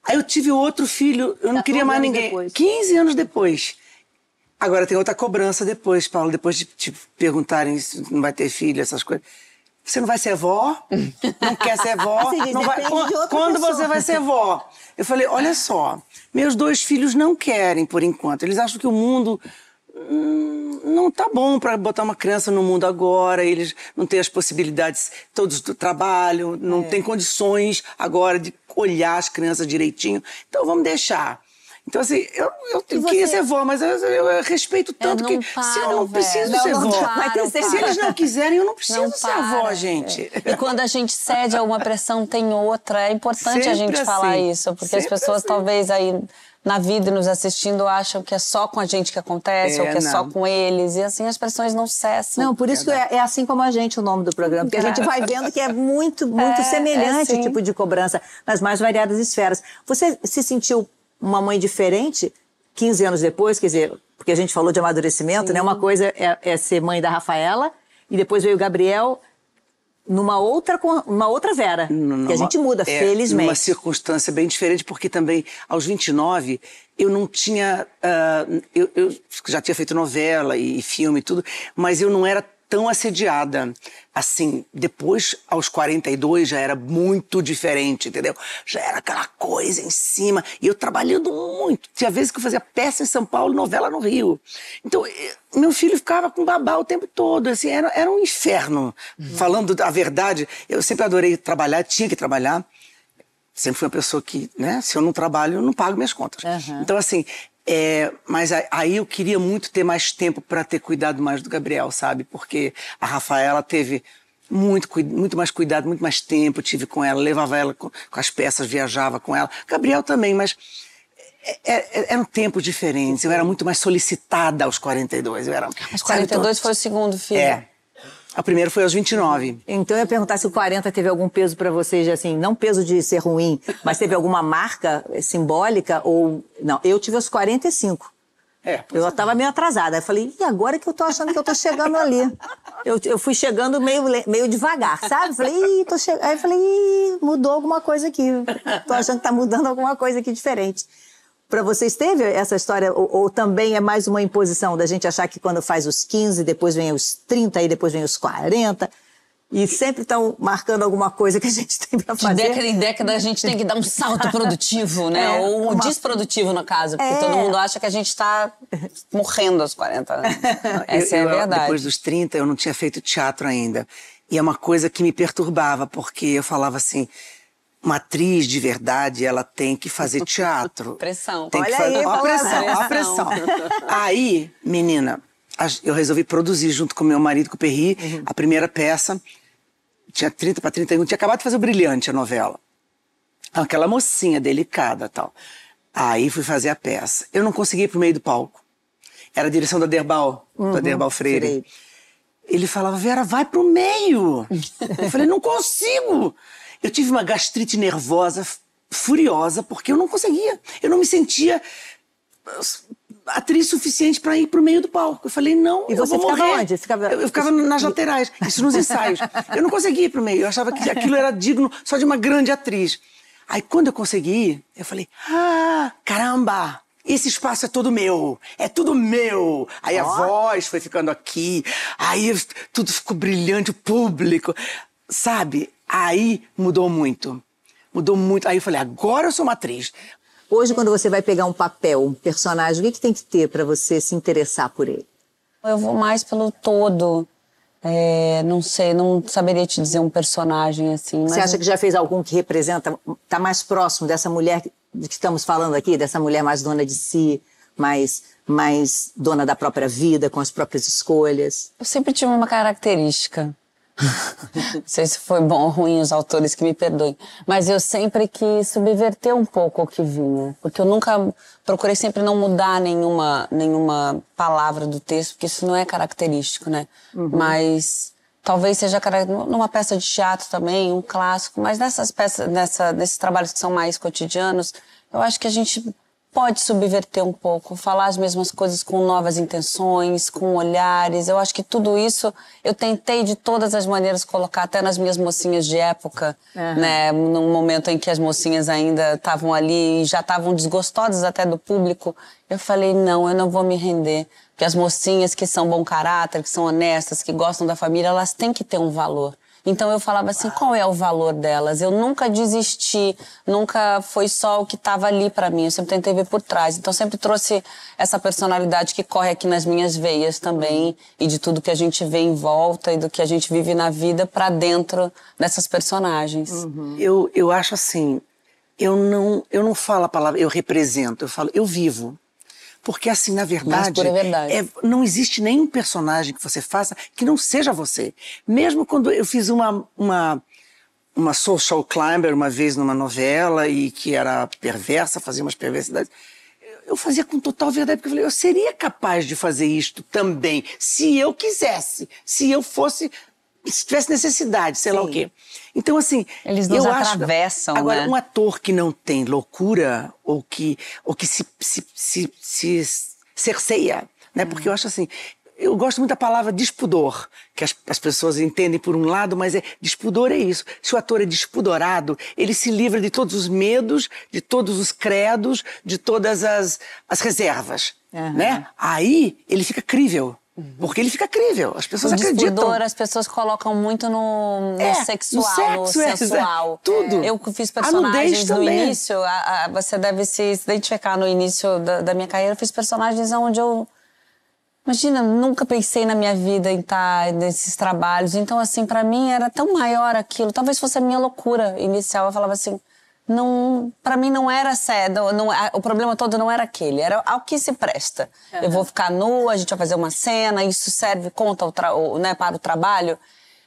S3: Aí eu tive outro filho, eu não
S1: 14
S3: queria mais ninguém.
S1: depois.
S3: 15 anos depois. Agora tem outra cobrança depois, Paulo, depois de te perguntarem se não vai ter filho, essas coisas. Você não vai ser vó? [laughs] Não quer ser vó?
S1: Você diz,
S3: não vai... Quando
S1: pessoa.
S3: você vai ser vó? Eu falei, olha só, meus dois filhos não querem por enquanto. Eles acham que o mundo não tá bom para botar uma criança no mundo agora, eles não têm as possibilidades todos do trabalho, não
S1: É.
S3: têm condições agora de olhar as crianças direitinho. Então vamos deixar. Então, assim, eu, eu, eu queria ser vó, mas eu, eu respeito tanto
S2: não
S3: que se eu não preciso
S2: velho.
S3: ser
S2: Não, não
S3: vó.
S1: ter
S3: se eles não quiserem, eu não preciso
S2: Não
S3: ser
S2: para.
S3: avó, gente.
S2: E quando a gente cede a uma pressão, tem outra. É importante a
S3: Sempre
S2: gente falar
S3: assim.
S2: isso, porque as
S3: Sempre
S2: pessoas
S3: assim.
S2: talvez aí na vida e nos assistindo acham que é só com a gente que acontece,
S3: É,
S2: ou que é só com eles. E assim as pressões não cessam.
S1: Não, por isso que é, é assim como a gente o nome do programa, porque a gente vai vendo que é muito, [laughs] muito
S2: É,
S1: semelhante
S2: é
S1: o
S2: sim.
S1: tipo de cobrança nas mais variadas esferas. Você se sentiu uma mãe diferente 15 anos depois? Quer dizer, porque a gente falou de amadurecimento, né? Uma coisa é, é ser mãe da Rafaela e depois veio o Gabriel numa outra, numa outra Vera. que a gente muda,
S3: é,
S1: felizmente.
S3: Numa circunstância bem diferente, porque também, aos 29, eu não tinha. ah, eu, eu já tinha feito novela e, filme e tudo, mas eu não era tão assediada. Assim, depois, aos 42, já era muito diferente, entendeu? Já era aquela coisa em cima. E eu trabalhando muito. Tinha vezes que eu fazia peça em São Paulo, novela no Rio. Então, meu filho ficava com babá o tempo todo. Assim, era, era um inferno. Falando a verdade, eu sempre adorei trabalhar, tinha que trabalhar sempre fui uma pessoa que, né, se eu não trabalho, eu não pago minhas contas.
S1: Aham.
S3: Então, assim, é, mas aí eu queria muito ter mais tempo para ter cuidado mais do Gabriel, sabe? Porque a Rafaela teve muito, muito mais cuidado, muito mais tempo tive com ela, levava ela com, com as peças, viajava com ela. Gabriel também, mas é- é- eram tempos diferentes. Eu era muito mais solicitada aos 42. Eu era,
S2: Mas
S3: sabe,
S2: 42
S3: então-
S2: foi o segundo filho.
S3: É. A primeira foi aos 29.
S1: Então eu ia perguntar se o 40 teve algum peso pra vocês, assim, não peso de ser ruim, mas teve alguma marca eh, simbólica ou não? Eu tive os 45.
S3: É,
S1: Eu estava meio atrasada. Aí falei, e agora que eu tô achando que eu tô chegando ali? Eu, eu fui chegando meio, meio devagar, sabe? Falei, ih, tô chegando. Aí eu falei, ih, mudou alguma coisa aqui. Tô achando que tá mudando alguma coisa aqui diferente. Pra vocês teve essa história, ou, ou também é mais uma imposição da gente achar que quando faz os 15, depois vem os 30 e depois vem os 40, e sempre estão marcando alguma coisa que a gente tem pra
S2: De
S1: fazer?
S2: década em década a gente tem que dar um salto [laughs] produtivo, né?
S1: É,
S2: Ou um
S1: uma-
S2: desprodutivo, no caso. Porque
S1: É.
S2: todo mundo acha que a gente está morrendo aos 40 anos. [laughs] Essa
S3: Eu-
S2: é a
S3: eu,
S2: verdade.
S3: Depois dos 30, eu não tinha feito teatro ainda. E é uma coisa que me perturbava, porque eu falava assim. Uma atriz de verdade, ela tem que fazer teatro. [laughs]
S2: Pressão.
S3: Tem que
S1: Olha
S3: fazer.
S1: aí,
S3: Ó a pressão, ó a pressão. Aí, menina, eu resolvi produzir junto com meu marido, com o Perri,
S1: Uhum.
S3: a primeira peça. Tinha 30 para 31, tinha acabado de fazer o Brilhante, a novela. Aquela mocinha delicada tal. Aí fui fazer a peça. Eu não consegui ir pro meio do palco. Era a direção da Derbal, da Derbal Freire.
S1: Freire.
S3: Ele falava, Vera, vai pro meio. [laughs] eu falei, não consigo. Eu tive uma gastrite nervosa furiosa porque eu não conseguia. Eu não me sentia atriz suficiente para ir pro meio do palco. Eu falei, não,
S1: E
S3: eu
S1: você
S3: vou
S1: ficava
S3: morrer.
S1: onde? Ficava-
S3: Eu, eu ficava nas laterais, isso nos ensaios. Eu não conseguia ir pro meio. Eu achava que aquilo era digno só de uma grande atriz. Aí quando eu consegui ir, eu falei, ah, caramba! Esse espaço é todo meu, é tudo meu. Aí a voz foi ficando aqui, aí tudo ficou brilhante, o público, sabe? Aí mudou muito, mudou muito. Aí eu falei, agora eu sou uma atriz.
S1: Hoje, quando você vai pegar um papel, um personagem, o que, que tem que ter pra você se interessar por ele?
S2: Eu vou mais pelo todo. É, não sei, não saberia te dizer um personagem assim. Mas
S1: Você acha que já fez algum que representa, está mais próximo dessa mulher que que estamos falando aqui, dessa mulher mais dona de si, mais, mais dona da própria vida, com as próprias escolhas?
S2: Eu sempre tive uma característica. Não sei se foi bom ou ruim os autores que me perdoem. Mas eu sempre quis subverter um pouco o que vinha. Porque eu nunca procurei sempre não mudar nenhuma, nenhuma palavra do texto, porque isso não é característico, né? Mas talvez seja numa peça de teatro também, um clássico. Mas nessas peças, nessa, nesses trabalhos que são mais cotidianos, eu acho que a gente pode subverter um pouco, falar as mesmas coisas com novas intenções, com olhares. Eu acho que tudo isso eu tentei de todas as maneiras colocar até nas minhas mocinhas de época, né, num momento em que as mocinhas ainda estavam ali e já estavam desgostosas até do público. Eu falei não, eu não vou me render, porque as mocinhas que são bom caráter, que são honestas, que gostam da família, elas têm que ter um valor. Então eu falava assim, qual é o valor delas? Eu nunca desisti, nunca foi só o que estava ali para mim, eu sempre tentei ver por trás. Então sempre trouxe essa personalidade que corre aqui nas minhas veias também e de tudo que a gente vê em volta e do que a gente vive na vida para dentro dessas personagens.
S3: Uhum. Eu, eu acho assim, eu não, eu não falo a palavra eu represento, eu falo eu vivo. Porque, assim, na verdade,
S2: verdade.
S3: É, não existe nenhum personagem que você faça que não seja você. Mesmo quando eu fiz uma, uma, uma social climber uma vez numa novela e que era perversa, fazia umas perversidades, eu fazia com total verdade, porque eu falei, eu seria capaz de fazer isto também, se eu quisesse, se eu fosse se tivesse necessidade, sei Sim. lá o quê. Então, assim.
S2: Eles nos eu atravessam.
S3: Acho, agora,
S2: né?
S3: um ator que não tem loucura, ou que, ou que se, se, se, se cerceia, né? Porque eu acho assim. Eu gosto muito da palavra despudor, que as, as pessoas entendem por um lado, mas é despudor é isso. Se o ator é despudorado, ele se livra de todos os medos, de todos os credos, de todas as, as reservas, uhum. né? Aí ele fica crível. Porque ele fica crível, as pessoas
S2: o
S3: acreditam.
S2: As pessoas colocam muito no, no
S3: é,
S2: sexual,
S3: no, sexo,
S2: no
S3: é,
S2: sensual.
S3: É, tudo.
S2: Eu fiz personagens no
S3: também.
S2: início, a, a, você deve se, se identificar no início da, da, minha carreira, eu fiz personagens onde eu. Imagina, nunca pensei na minha vida em estar nesses trabalhos. Então, assim, para mim era tão maior aquilo. Talvez fosse a minha loucura inicial. Eu falava assim, não, para mim não era cedo, não, o problema todo não era aquele, era ao que se presta. Uhum. Eu vou ficar nua, a gente vai fazer uma cena, isso serve conta o tra, o, né, para o trabalho.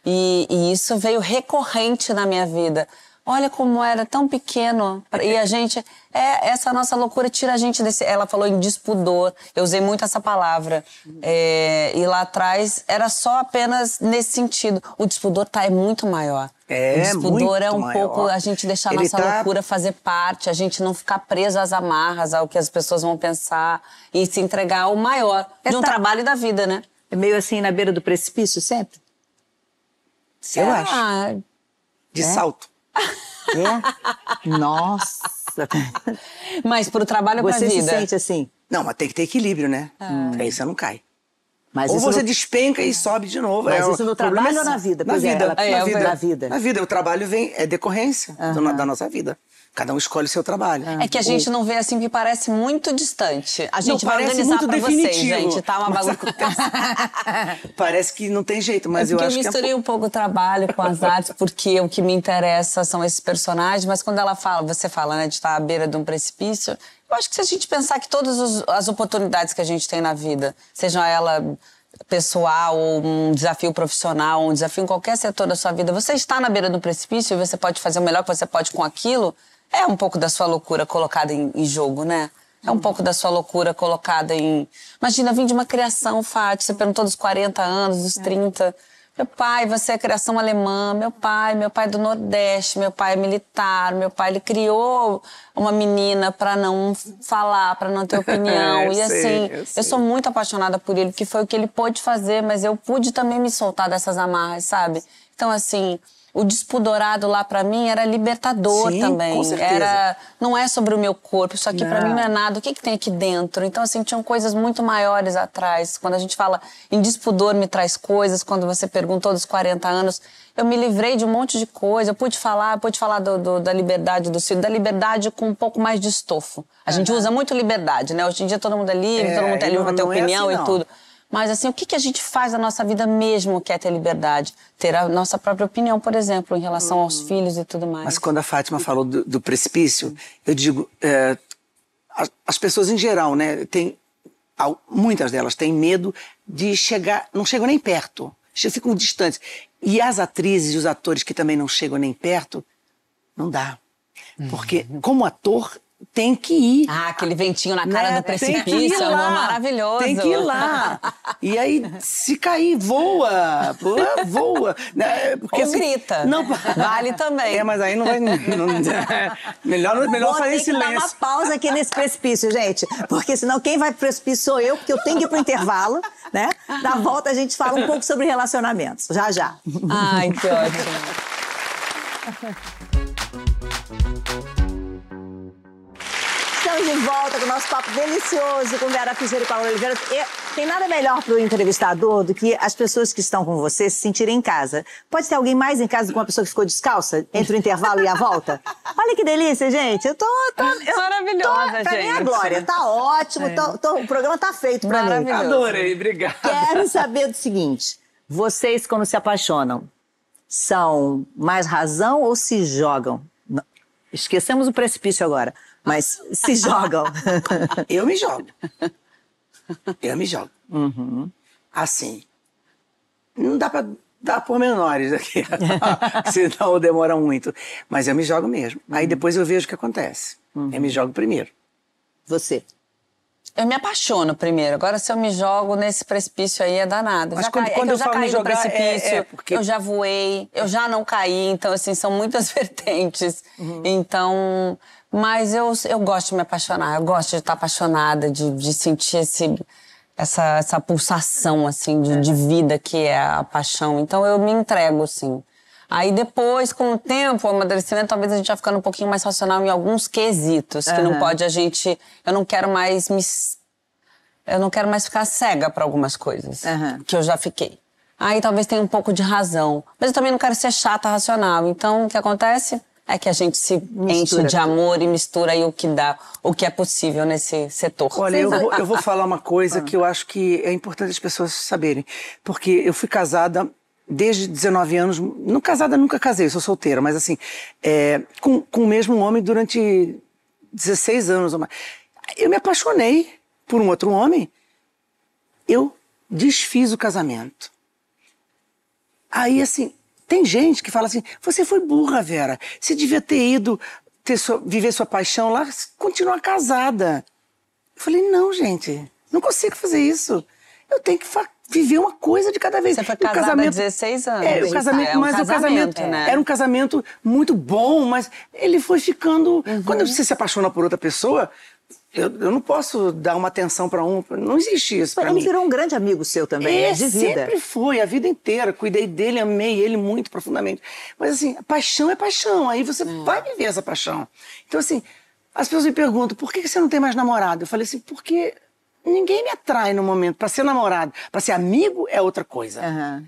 S2: E, e, isso veio recorrente na minha vida. Olha como era tão pequeno e a gente é essa nossa loucura tira a gente desse. Ela falou em despudor. Eu usei muito essa palavra é, e lá atrás era só apenas nesse sentido. O despudor tá é muito maior.
S3: É,
S2: o despudor é um
S3: maior.
S2: pouco a gente deixar a nossa tá... loucura fazer parte, a gente não ficar preso às amarras, ao que as pessoas vão pensar e se entregar ao maior é de um tá... trabalho da vida, né?
S1: É meio assim na beira do precipício sempre?
S3: Eu acho. De é? salto.
S1: É? Nossa! [laughs]
S2: Mas pro trabalho ou pra
S1: Você
S2: vida?
S1: se sente assim?
S3: Não, mas tem que ter equilíbrio, né? Ah. Aí você não cai.
S1: Mas
S3: ou você
S1: no...
S3: despenca e sobe de novo.
S1: Mas
S3: é,
S1: isso no trabalho
S3: é
S1: ou na vida?
S3: Na vida.
S1: É,
S3: na, vida.
S1: na vida.
S3: Na vida. O trabalho vem, é decorrência uhum. da nossa vida. Cada um escolhe o seu trabalho.
S2: É que a gente não vê assim que parece muito distante. A gente
S3: não,
S2: vai
S3: parece
S2: organizar
S3: muito
S2: pra
S3: definitivo.
S2: vocês, gente. Tá uma bagunça. [laughs]
S3: parece que não tem jeito, mas
S2: é
S3: eu acho
S2: eu misturei
S3: que é
S2: um pouco o trabalho com as artes, porque o que me interessa são esses personagens, mas quando ela fala, você fala, né, de estar à beira de um precipício, eu acho que se a gente pensar que todas as oportunidades que a gente tem na vida, seja ela pessoal, ou um desafio profissional, um desafio em qualquer setor da sua vida, você está na beira do precipício e você pode fazer o melhor que você pode com aquilo, é um pouco da sua loucura colocada em, em jogo, né? É um pouco da sua loucura colocada em. Imagina, vim de uma criação, Fátima, você perguntou dos 40 anos, dos 30. Meu pai, você é criação alemã. Meu pai, meu pai é do Nordeste, meu pai é militar. Meu pai, ele criou uma menina para não falar, para não ter [laughs] opinião. e assim,
S3: sei, eu,
S2: eu, sou muito apaixonada por ele, que foi o que ele pôde fazer, mas eu pude também me soltar dessas amarras, sabe? Então, assim, o despudorado lá para mim era libertador
S3: Sim,
S2: também.
S3: Com certeza.
S2: Era, não é sobre o meu corpo, isso aqui para mim não é nada. O que, que tem aqui dentro? Então assim, tinham coisas muito maiores atrás. Quando a gente fala em despudor me traz coisas, quando você perguntou dos 40 anos, eu me livrei de um monte de coisa. Eu pude falar, pude falar do, do, da liberdade do filho, da liberdade com um pouco mais de estofo. A gente usa muito liberdade, né? Hoje em dia todo mundo é livre,
S3: É,
S2: todo mundo é livre para ter
S3: não é
S2: opinião
S3: assim,
S2: e
S3: não.
S2: Mas assim, o que, que a gente faz na nossa vida mesmo que é ter liberdade? Ter a nossa própria opinião, por exemplo, em relação aos filhos e tudo mais.
S3: Mas quando a Fátima falou do, do precipício, eu digo, é, as, as pessoas em geral, né, tem, muitas delas têm medo de chegar, não chegam nem perto, ficam distantes. E as atrizes e os atores que também não chegam nem perto, não dá. Porque, como ator, tem que ir.
S2: Ah, aquele ventinho na cara
S3: né?
S2: do precipício,
S3: lá.
S2: maravilhoso.
S3: Tem que ir lá. E aí, se cair, voa. Voa, voa. Né? Porque,
S2: Ou grita.
S3: Não,
S2: Vale também.
S3: É, mas aí não vai. não- melhor melhor
S1: Vou
S3: fazer em
S1: que dar uma
S3: silêncio.
S1: pausa aqui nesse precipício, gente. Porque senão quem vai pro precipício sou eu, porque eu tenho que ir pro intervalo, né? Na volta a gente fala um pouco sobre relacionamentos. Já, já.
S2: Ai, que ótimo.
S1: Estamos de volta com o nosso papo delicioso com Vera Fischer e Paulo Oliveira. E Tem nada melhor para o entrevistador do que as pessoas que estão com você se sentirem em casa. Pode ter alguém mais em casa do que uma pessoa que ficou descalça entre o intervalo e a volta? Olha que delícia, gente. Eu tô. tô eu
S2: Maravilhosa,
S1: tô, pra
S2: gente.
S1: mim é glória. Tá ótimo. tô- tô- o programa tá feito pra mim.
S3: Adorei, obrigado.
S1: Quero saber do seguinte: vocês, quando se apaixonam, são mais razão ou se jogam? Esquecemos o precipício agora, mas se jogam. [laughs]
S3: Eu me jogo. Eu me jogo. Assim. Não dá pra dar pormenores aqui, [laughs] senão demora muito. Mas eu me jogo mesmo. Aí depois eu vejo o que acontece. Eu me jogo primeiro.
S1: Você.
S2: Eu me apaixono primeiro. Agora, se eu me jogo nesse precipício aí, é danado.
S3: Mas
S2: já
S3: quando- quando
S2: é que
S3: eu
S2: eu já caí
S3: me
S2: no
S3: jogar, é-
S2: precipício,
S3: é porque-
S2: eu já voei, eu já não caí. Então, assim, são muitas [laughs] vertentes. Então, mas eu, eu gosto de me apaixonar. Eu gosto de estar apaixonada, de, de sentir esse, essa, essa pulsação, assim, de, de vida que é a paixão. Então, eu me entrego, assim. Aí depois, com o tempo, o amadurecimento, talvez a gente já ficando um pouquinho mais racional em alguns quesitos, que não
S1: Aham.
S2: pode a gente. Eu não quero mais me. Eu não quero mais ficar cega para algumas coisas
S1: Aham.
S2: que eu já fiquei. Aí talvez tenha um pouco de razão. Mas eu também não quero ser chata racional. Então, o que acontece é que a gente se enche de amor e mistura aí o que dá, o que é possível nesse setor.
S3: Olha, eu vou, eu vou falar uma coisa [laughs] que eu acho que é importante as pessoas saberem. Porque eu fui casada desde 19 anos. Não casada, nunca casei, sou solteira, mas assim, é, com, com o mesmo homem durante 16 anos. ou mais. Eu me apaixonei por um outro homem. Eu desfiz o casamento. Aí, assim, tem gente que fala assim: você foi burra, Vera. Você devia ter ido ter sua- viver sua paixão lá, continuar casada. Eu falei: não, gente, não consigo fazer isso. Eu tenho que fa- viver uma coisa de cada vez.
S2: Você foi
S3: o
S2: casada há 16 anos.
S3: É, o casamento,
S2: é um
S3: mas o casamento
S2: casamento, né?
S3: era um casamento muito bom, mas ele foi ficando.
S2: Uhum.
S3: Quando você se apaixona por outra pessoa, eu, eu não posso dar uma atenção para um. Não existe isso para
S1: Ele
S3: mim.
S1: virou um grande amigo seu também,
S3: É,
S1: né? de vida.
S3: sempre foi, a vida inteira. Cuidei dele, amei ele muito profundamente. Mas assim, paixão é paixão, aí você vai viver essa paixão. Então assim, as pessoas me perguntam, por que você não tem mais namorado? Eu falei assim, porque ninguém me atrai no momento. Para ser namorado, para ser amigo é outra coisa.
S1: Aham.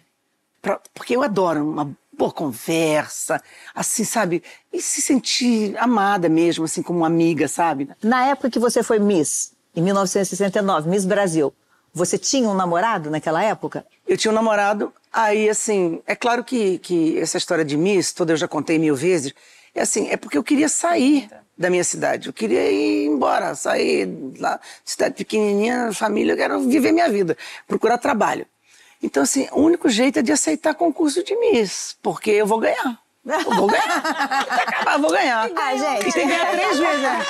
S3: Pra- porque eu adoro uma boa conversa, assim, sabe? E se sentir amada mesmo, assim, como uma amiga, sabe?
S1: Na época que você foi Miss, em 1969, Miss Brasil, você tinha um namorado naquela época?
S3: Eu tinha um namorado, aí assim, é claro que, que essa história de Miss, toda eu já contei mil vezes, é assim, é porque eu queria sair da minha cidade, eu queria ir embora, sair lá, cidade pequenininha, família, eu quero viver minha vida, procurar trabalho. Então assim, o único jeito é de aceitar concurso de Miss, porque eu vou ganhar. Eu vou ganhar. Acabar, vou ganhar.
S1: Ah, gente.
S3: E tem que ganhar três vezes, né?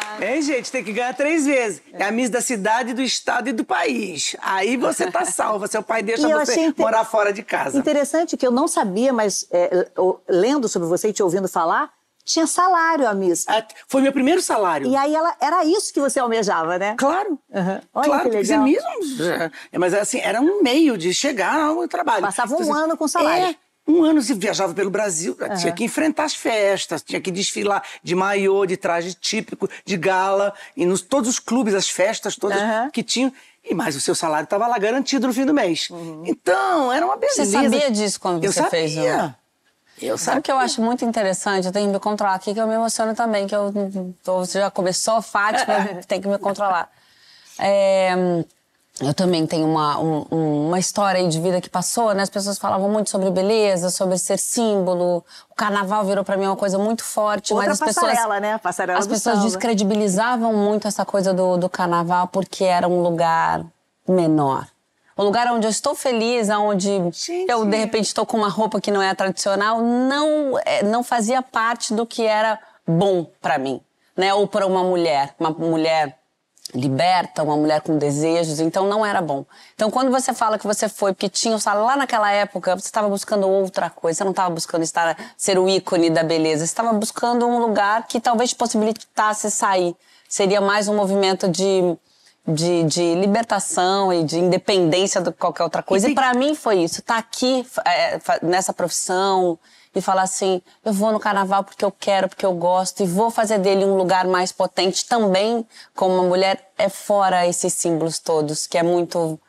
S3: [laughs] Hein, gente? Tem que ganhar três vezes. É a Miss da cidade, do estado e do país. Aí você tá [laughs] salva. Seu pai deixa você
S1: achei inte-
S3: morar fora de casa.
S1: Interessante que eu não sabia, mas é, lendo sobre você e te ouvindo falar, tinha salário a Miss.
S3: Ah, Foi meu primeiro salário.
S1: E aí ela, era isso que você almejava, né?
S3: Claro.
S1: Aham. Olha
S3: claro,
S1: que legal.
S3: Miss, é, mas assim, era um meio de chegar ao trabalho.
S1: Passava um
S3: Então,
S1: ano com salário.
S3: É, um ano você viajava pelo Brasil, tinha que enfrentar as festas, tinha que desfilar de maiô, de traje típico, de gala, e nos todos os clubes, as festas todas
S1: Aham.
S3: que tinham. E mais o seu salário estava lá garantido no fim do mês. Então, era uma beleza.
S2: Você sabia disso quando
S3: eu
S2: você
S3: sabia.
S2: fez o-
S3: Eu
S2: Sabe o que eu acho muito interessante? Eu tenho que me controlar aqui, que eu me emociono também, que eu tô- você já começou, Fátima, [laughs] tem que me controlar. É, eu também tenho uma, um- um- uma história aí de vida que passou, né? As pessoas falavam muito sobre beleza, sobre ser símbolo. O carnaval virou pra mim uma coisa muito forte,
S1: Outra
S2: mas as pessoas
S1: passarela, né? Passarela
S2: as pessoas descredibilizavam muito essa coisa do, do carnaval porque era um lugar menor. Um lugar onde eu estou feliz, onde
S3: Gente.
S2: eu, de repente, estou com uma roupa que não é tradicional, não, é, não fazia parte do que era bom pra mim, né? Ou para uma mulher, uma mulher liberta, uma mulher com desejos, então não era bom. Então, quando você fala que você foi porque tinha salário lá naquela época, você estava buscando outra coisa, você não estava buscando estar ser o ícone da beleza, você estava buscando um lugar que talvez te possibilitasse sair. Seria mais um movimento de de, de libertação e de independência de qualquer outra coisa. E, e para mim foi isso, estar tá aqui é, nessa profissão e falar assim, eu vou no carnaval porque eu quero, porque eu gosto e vou fazer dele um lugar mais potente também como uma mulher é fora esses símbolos todos, que é muito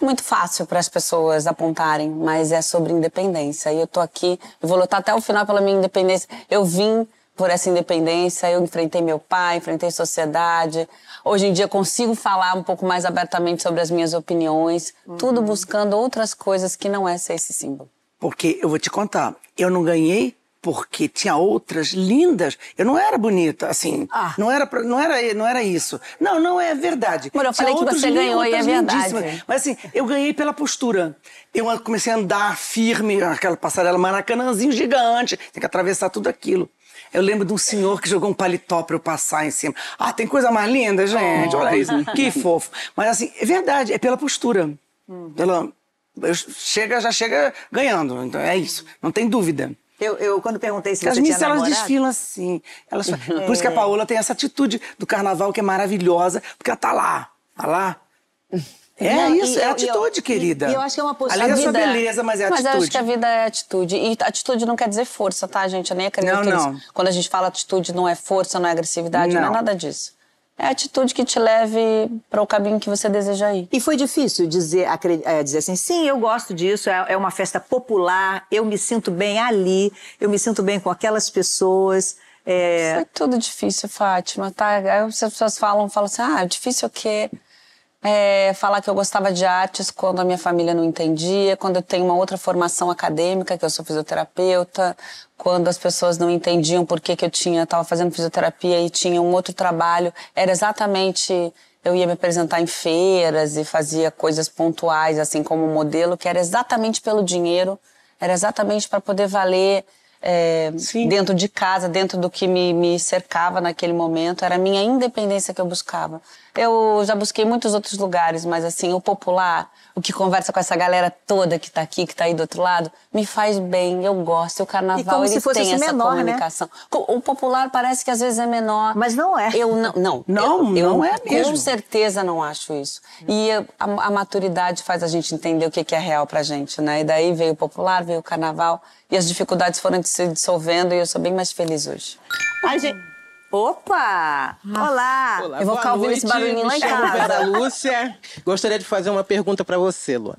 S2: muito fácil para as pessoas apontarem, mas é sobre independência. E eu tô aqui, eu vou lutar até o final pela minha independência. Eu vim por essa independência, eu enfrentei meu pai, enfrentei sociedade. Hoje em dia consigo falar um pouco mais abertamente sobre as minhas opiniões, uhum. tudo buscando outras coisas que não é ser esse símbolo.
S3: Porque eu vou te contar, eu não ganhei porque tinha outras lindas. Eu não era bonita, assim. Ah. Não, era, não, era, não era isso. Não, não é verdade.
S2: Mano, eu
S3: tinha
S2: falei que você ganhou e é verdade.
S3: Mas assim, eu ganhei pela postura. Eu comecei a andar firme, aquela passarela maracanãzinho gigante. Tem que atravessar tudo aquilo. Eu lembro de um senhor que jogou um paletó pra eu passar em cima. Ah, tem coisa mais linda, gente. Olha isso. Que [laughs] fofo. Mas assim, é verdade, é pela postura. Hum. Pela, chega, já chega ganhando. Então é isso. Não tem dúvida.
S6: Eu, eu, quando perguntei se
S3: As
S6: você
S3: minhas
S6: tinha
S3: elas desfilam assim. Elas, é. [laughs] Por isso que a Paola tem essa atitude do carnaval que é maravilhosa, porque ela tá lá, tá lá. É não, isso, é atitude,
S6: eu,
S3: querida.
S6: E eu acho que é uma postura.
S3: Além da sua beleza, mas é
S2: mas
S3: atitude.
S2: Mas eu acho que a vida é atitude. E atitude não quer dizer força, tá, gente? Eu nem acredito
S3: não, não.
S2: Quando a gente fala atitude, não é força, não é agressividade, não, não é nada disso. É a atitude que te leve para o caminho que você deseja ir.
S6: E foi difícil dizer, é, dizer assim, sim, eu gosto disso, é, é uma festa popular, eu me sinto bem ali, eu me sinto bem com aquelas pessoas.
S2: É... Foi tudo difícil, Fátima, tá? Aí as pessoas falam, falam assim, ah, difícil o quê? É, falar que eu gostava de artes quando a minha família não entendia, quando eu tenho uma outra formação acadêmica, que eu sou fisioterapeuta, quando as pessoas não entendiam por que, que eu tinha estava fazendo fisioterapia e tinha um outro trabalho, era exatamente eu ia me apresentar em feiras e fazia coisas pontuais assim como modelo, que era exatamente pelo dinheiro, era exatamente para poder valer é, dentro de casa, dentro do que me, me cercava naquele momento, era a minha independência que eu buscava. Eu já busquei muitos outros lugares, mas assim, o popular, o que conversa com essa galera toda que tá aqui, que tá aí do outro lado, me faz bem, eu gosto. O carnaval, ele tem essa menor, né? comunicação. Né? O popular parece que às vezes é menor.
S6: Mas não é.
S2: Eu não, não.
S3: Não,
S2: eu,
S3: não eu, é mesmo.
S2: Com certeza não acho isso. E a, a, maturidade faz a gente entender o que, que é real pra gente, né? E daí veio o popular, veio o carnaval, e as dificuldades foram se dissolvendo, e eu sou bem mais feliz hoje.
S6: A gente... Opa! Olá!
S7: Olá eu vou ficar ouvindo esse barulhinho lá em casa. Vera Lúcia. Gostaria de fazer uma pergunta para você, Luan.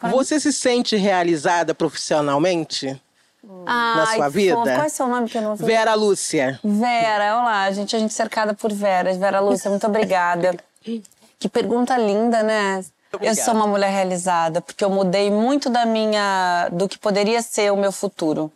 S7: Ah, você se sente realizada profissionalmente? Na sua vida?
S2: Qual é o seu nome que eu não
S7: vi? Vera Lúcia.
S2: Vera, olá, gente. A gente cercada por Vera. Vera Lúcia, muito obrigada. [laughs] que pergunta linda, né? Eu sou uma mulher realizada porque eu mudei muito da minha do que poderia ser o meu futuro.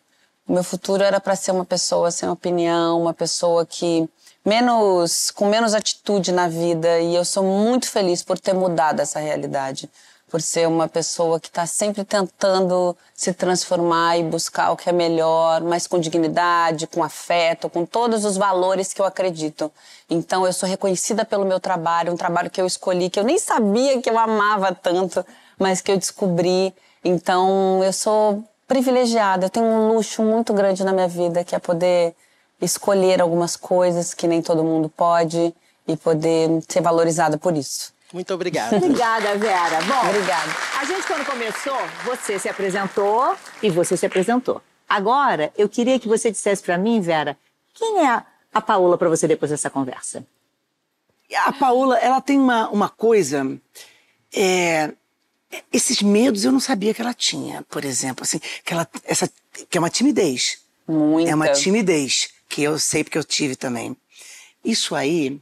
S2: O meu futuro era para ser uma pessoa sem opinião, uma pessoa que menos com menos atitude na vida. E eu sou muito feliz por ter mudado essa realidade, por ser uma pessoa que está sempre tentando se transformar e buscar o que é melhor, mas com dignidade, com afeto, com todos os valores que eu acredito. Então eu sou reconhecida pelo meu trabalho, um trabalho que eu escolhi, que eu nem sabia que eu amava tanto, mas que eu descobri. Então eu sou privilegiada. Eu tenho um luxo muito grande na minha vida, que é poder escolher algumas coisas que nem todo mundo pode e poder ser valorizada por isso.
S7: Muito obrigada.
S6: Obrigada, Vera. Bom,
S2: obrigada.
S6: A gente quando começou, você se apresentou e você se apresentou. Agora, eu queria que você dissesse para mim, Vera, quem é a Paola para você depois dessa conversa?
S3: A Paola, ela tem uma, uma coisa é, esses medos eu não sabia que ela tinha, por exemplo, assim, que ela essa que é uma timidez.
S2: Muita.
S3: É uma timidez que eu sei porque eu tive também. Isso aí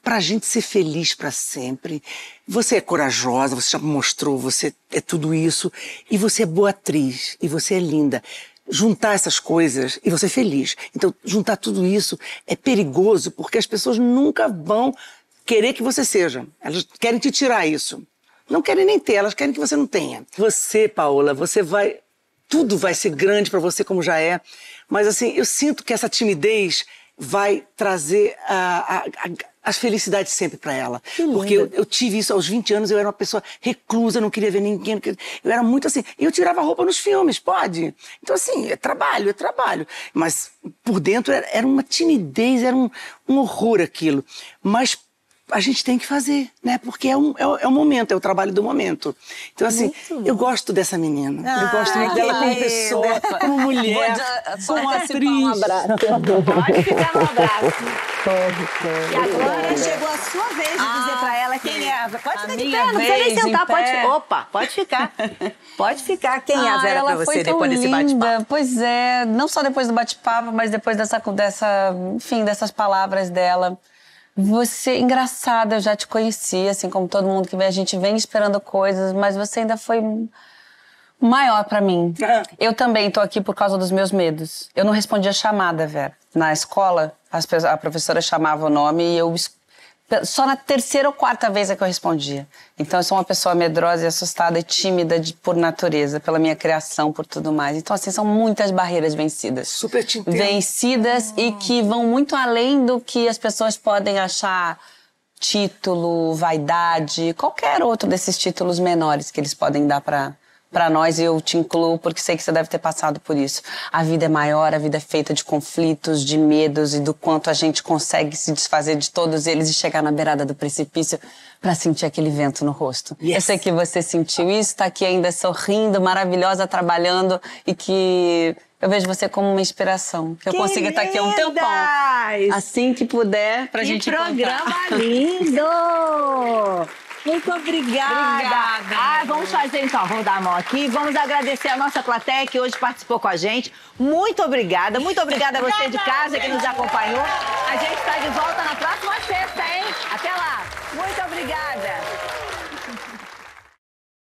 S3: é pra gente ser feliz para sempre. Você é corajosa, você já mostrou, você é tudo isso e você é boa atriz e você é linda. Juntar essas coisas e você é feliz. Então, juntar tudo isso é perigoso porque as pessoas nunca vão querer que você seja. Elas querem te tirar isso não querem nem ter, elas querem que você não tenha. Você, Paola, você vai. Tudo vai ser grande para você como já é. Mas assim, eu sinto que essa timidez vai trazer a, a, a, as felicidades sempre para ela. Porque eu, eu, tive isso aos 20 anos, eu era uma pessoa reclusa, não queria ver ninguém. Eu era muito assim. Eu tirava roupa nos filmes, pode. Então, assim, é trabalho, é trabalho. Mas por dentro era, era uma timidez, era um, um horror aquilo. Mas a gente tem que fazer, né? Porque é, um, é, o- é o momento, é o trabalho do momento. Então, assim, eu gosto dessa menina. eu gosto muito dela como pessoa, como mulher, como atriz.
S2: um abraço. [laughs]
S1: Pode ficar no abraço.
S6: E agora chegou a sua vez de dizer pra ela quem é. Pode
S2: A
S6: ficar de pé, não precisa nem sentar. Pode, opa, pode ficar. Pode ficar. Quem é a
S2: Ah,
S6: Vera
S2: ela
S6: pra
S2: foi
S6: você depois desse
S2: linda.
S6: bate-papo?
S2: Pois é, não só depois do bate-papo, mas depois dessa, dessa, enfim, dessas palavras dela. Você, engraçada, eu já te conhecia, assim como todo mundo que vem, a gente vem esperando coisas, mas você ainda foi maior pra mim. Eu também tô aqui por causa dos meus medos. Eu não respondia chamada, Vera. Na escola, a professora chamava o nome e eu só na terceira ou quarta vez é que eu respondia. Então eu sou uma pessoa medrosa e assustada e tímida de- por natureza, pela minha criação, por tudo mais. Então assim, são muitas barreiras vencidas.
S3: Super te entendo.
S2: Vencidas e que vão muito além do que as pessoas podem achar título, vaidade, qualquer outro desses títulos menores que eles podem dar para para nós e eu te incluo porque sei que você deve ter passado por isso. A vida é maior, a vida é feita de conflitos, de medos e do quanto a gente consegue se desfazer de todos eles e chegar na beirada do precipício para sentir aquele vento no rosto. Eu sei que você sentiu isso, tá aqui ainda sorrindo, maravilhosa, trabalhando e que eu vejo você como uma inspiração. Que eu consiga estar aqui um tempão. Assim que puder, pra
S1: Que
S2: gente
S1: programa
S2: contar.
S1: lindo! [laughs] Muito obrigada.
S2: Obrigada.
S1: Ah, vamos fazer então, vamos dar a mão aqui. Vamos agradecer a nossa plateia que hoje participou com a gente. Muito obrigada. Muito obrigada a você de casa que nos acompanhou. A gente está de volta na próxima sexta, hein? Até lá. Muito obrigada.